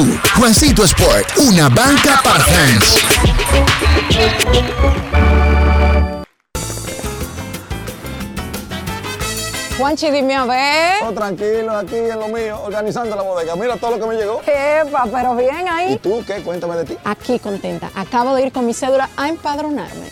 Juancito Sport, una banca para fans.
Juanchi, dime a ver.
Oh, tranquilo, aquí en lo mío, organizando la bodega. Mira todo lo que me llegó.
Epa, pero bien ahí.
¿Y tú qué? Cuéntame de ti.
Aquí contenta. Acabo de ir con mi cédula a empadronarme.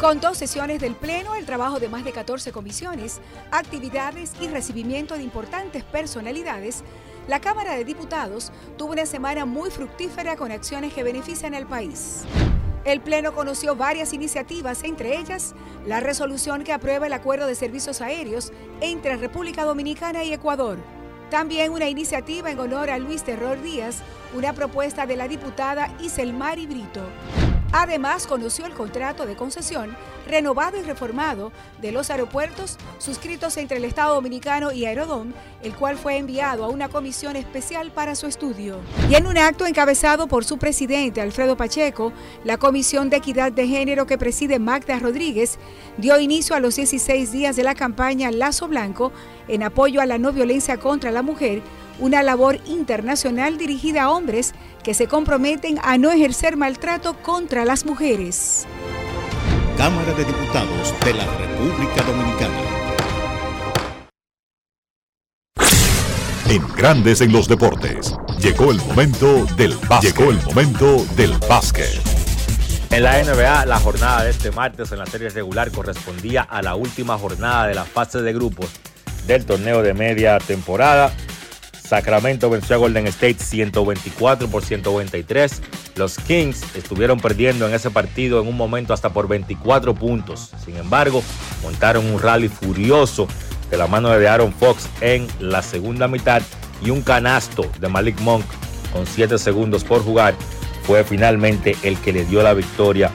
Con dos sesiones del Pleno, el trabajo de más de 14 comisiones, actividades y recibimiento de importantes personalidades, la Cámara de Diputados tuvo una semana muy fructífera con acciones que benefician al país. El Pleno conoció varias iniciativas, entre ellas la resolución que aprueba el acuerdo de servicios aéreos entre República Dominicana y Ecuador. También una iniciativa en honor a Luis Terror Díaz, una propuesta de la diputada Iselmari Brito. Además, conoció el contrato de concesión renovado y reformado de los aeropuertos suscritos entre el Estado Dominicano y Aerodom, el cual fue enviado a una comisión especial para su estudio. Y en un acto encabezado por su presidente Alfredo Pacheco, la Comisión de Equidad de Género que preside Magda Rodríguez dio inicio a los 16 días de la campaña Lazo Blanco en apoyo a la no violencia contra la mujer una labor internacional dirigida a hombres que se comprometen a no ejercer maltrato contra las mujeres.
Cámara de Diputados de la República Dominicana.
En Grandes en los Deportes. Llegó el momento del básquet. Llegó el momento del básquet.
En la NBA, la jornada de este martes en la serie regular correspondía a la última jornada de la fase de grupos del torneo de media temporada. Sacramento venció a Golden State 124 por 123. Los Kings estuvieron perdiendo en ese partido en un momento hasta por 24 puntos. Sin embargo, montaron un rally furioso de la mano de Aaron Fox en la segunda mitad y un canasto de Malik Monk con 7 segundos por jugar fue finalmente el que le dio la victoria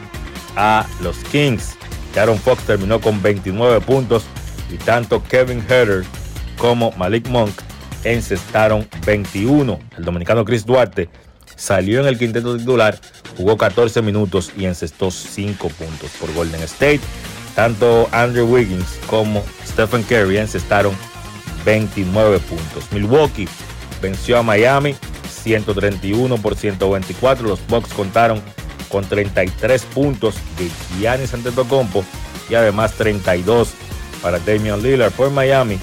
a los Kings. Aaron Fox terminó con 29 puntos y tanto Kevin Herter como Malik Monk encestaron 21. El dominicano Chris Duarte salió en el quinteto titular, jugó 14 minutos y encestó 5 puntos por Golden State. Tanto Andrew Wiggins como Stephen Curry encestaron 29 puntos. Milwaukee venció a Miami 131 por 124. Los Bucks contaron con 33 puntos de Giannis Antetokounmpo y además 32 para Damian Lillard por Miami.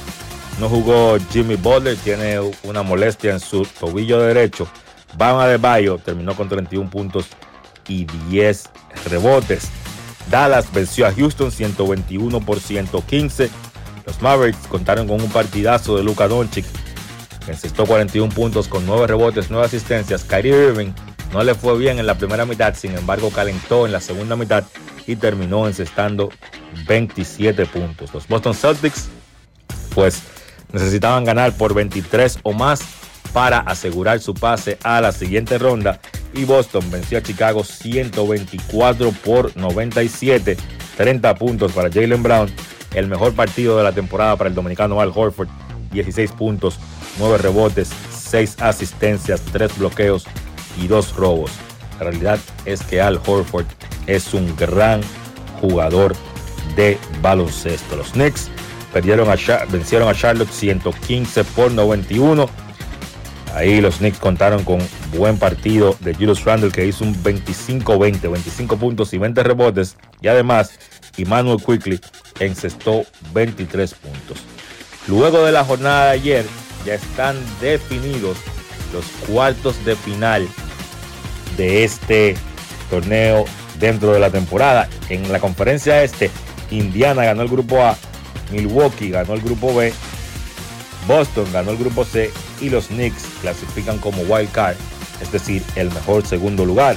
No jugó Jimmy Butler, tiene una molestia en su tobillo derecho. Bama de Bayo terminó con 31 puntos y 10 rebotes. Dallas venció a Houston 121 por 115. Los Mavericks contaron con un partidazo de Luka Doncic, encestó 41 puntos con 9 rebotes, 9 asistencias. Kyrie Irving no le fue bien en la primera mitad, sin embargo calentó en la segunda mitad y terminó encestando 27 puntos. Los Boston Celtics, pues necesitaban ganar por 23 o más para asegurar su pase a la siguiente ronda y Boston venció a Chicago 124 por 97, 30 puntos para Jalen Brown, el mejor partido de la temporada para el dominicano Al Horford, 16 puntos, 9 rebotes, 6 asistencias, 3 bloqueos y 2 robos. La realidad es que Al Horford es un gran jugador de baloncesto. Los Knicks perdieron a, vencieron a Charlotte 115 por 91. Ahí los Knicks contaron con buen partido de Julius Randle que hizo un 25-20, 25 puntos y 20 rebotes. Y además, Emmanuel Quickly encestó 23 puntos. Luego de la jornada de ayer, ya están definidos los cuartos de final de este torneo dentro de la temporada. En la conferencia este, Indiana ganó el grupo A, Milwaukee ganó el grupo B, Boston ganó el grupo C y los Knicks clasifican como wild card, es decir, el mejor segundo lugar.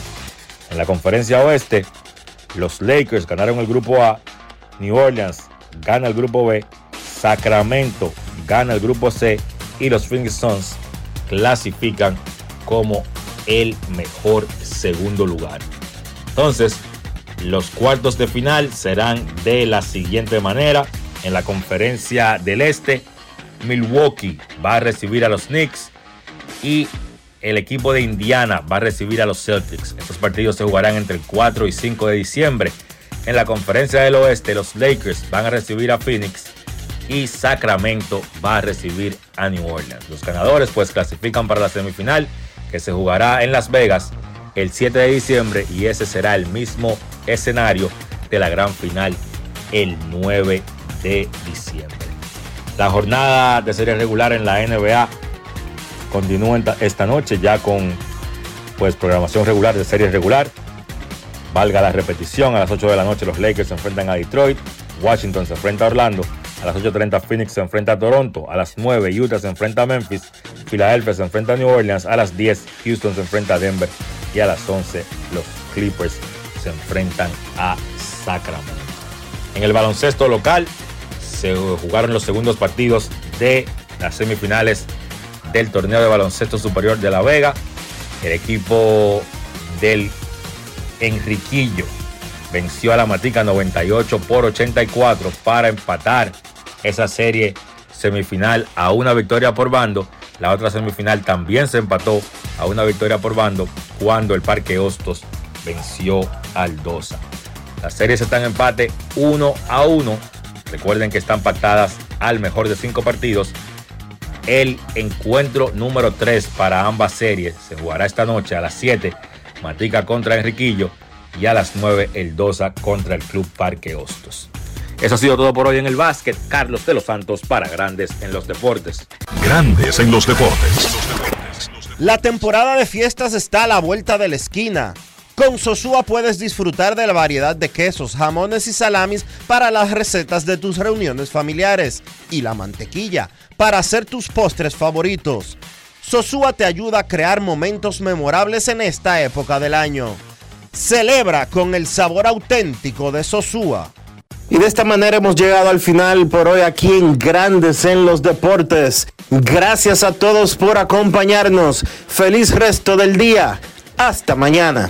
En la conferencia oeste, los Lakers ganaron el grupo A, New Orleans gana el grupo B, Sacramento gana el grupo C y los Phoenix Suns clasifican como el mejor segundo lugar. Entonces, los cuartos de final serán de la siguiente manera. En la conferencia del Este, Milwaukee va a recibir a los Knicks y el equipo de Indiana va a recibir a los Celtics. Estos partidos se jugarán entre el 4 y 5 de diciembre. En la conferencia del oeste, los Lakers van a recibir a Phoenix y Sacramento va a recibir a New Orleans. Los ganadores pues clasifican para la semifinal que se jugará en Las Vegas el 7 de diciembre y ese será el mismo escenario de la gran final el 9 de diciembre. La jornada de serie regular en la NBA continúa esta noche ya con pues programación regular de serie regular. Valga la repetición, a las 8 de la noche los Lakers se enfrentan a Detroit, Washington se enfrenta a Orlando, a las 8.30 Phoenix se enfrenta a Toronto, a las 9 Utah se enfrenta a Memphis, Filadelfia se enfrenta a New Orleans, a las 10 Houston se enfrenta a Denver y a las 11 los Clippers se enfrentan a Sacramento. En el baloncesto local se jugaron los segundos partidos de las semifinales del torneo de baloncesto superior de La Vega. El equipo del Enriquillo venció a la Matica 98 por 84 para empatar esa serie semifinal a una victoria por bando. La otra semifinal también se empató a una victoria por bando cuando el Parque Hostos venció al Dosa. Las series están en empate 1 a 1. Recuerden que están pactadas al mejor de cinco partidos. El encuentro número 3 para ambas series se jugará esta noche a las 7. Matica contra Enriquillo y a las 9 el Dosa contra el Club Parque Hostos. Eso ha sido todo por hoy en el básquet. Carlos de los Santos para Grandes en los Deportes.
Grandes en los Deportes.
La temporada de fiestas está a la vuelta de la esquina. Con Sosúa puedes disfrutar de la variedad de quesos, jamones y salamis para las recetas de tus reuniones familiares y la mantequilla para hacer tus postres favoritos. Sosúa te ayuda a crear momentos memorables en esta época del año. Celebra con el sabor auténtico de Sosúa. Y de esta manera hemos llegado al final por hoy aquí en Grandes en los Deportes. Gracias a todos por acompañarnos. Feliz resto del día. Hasta mañana.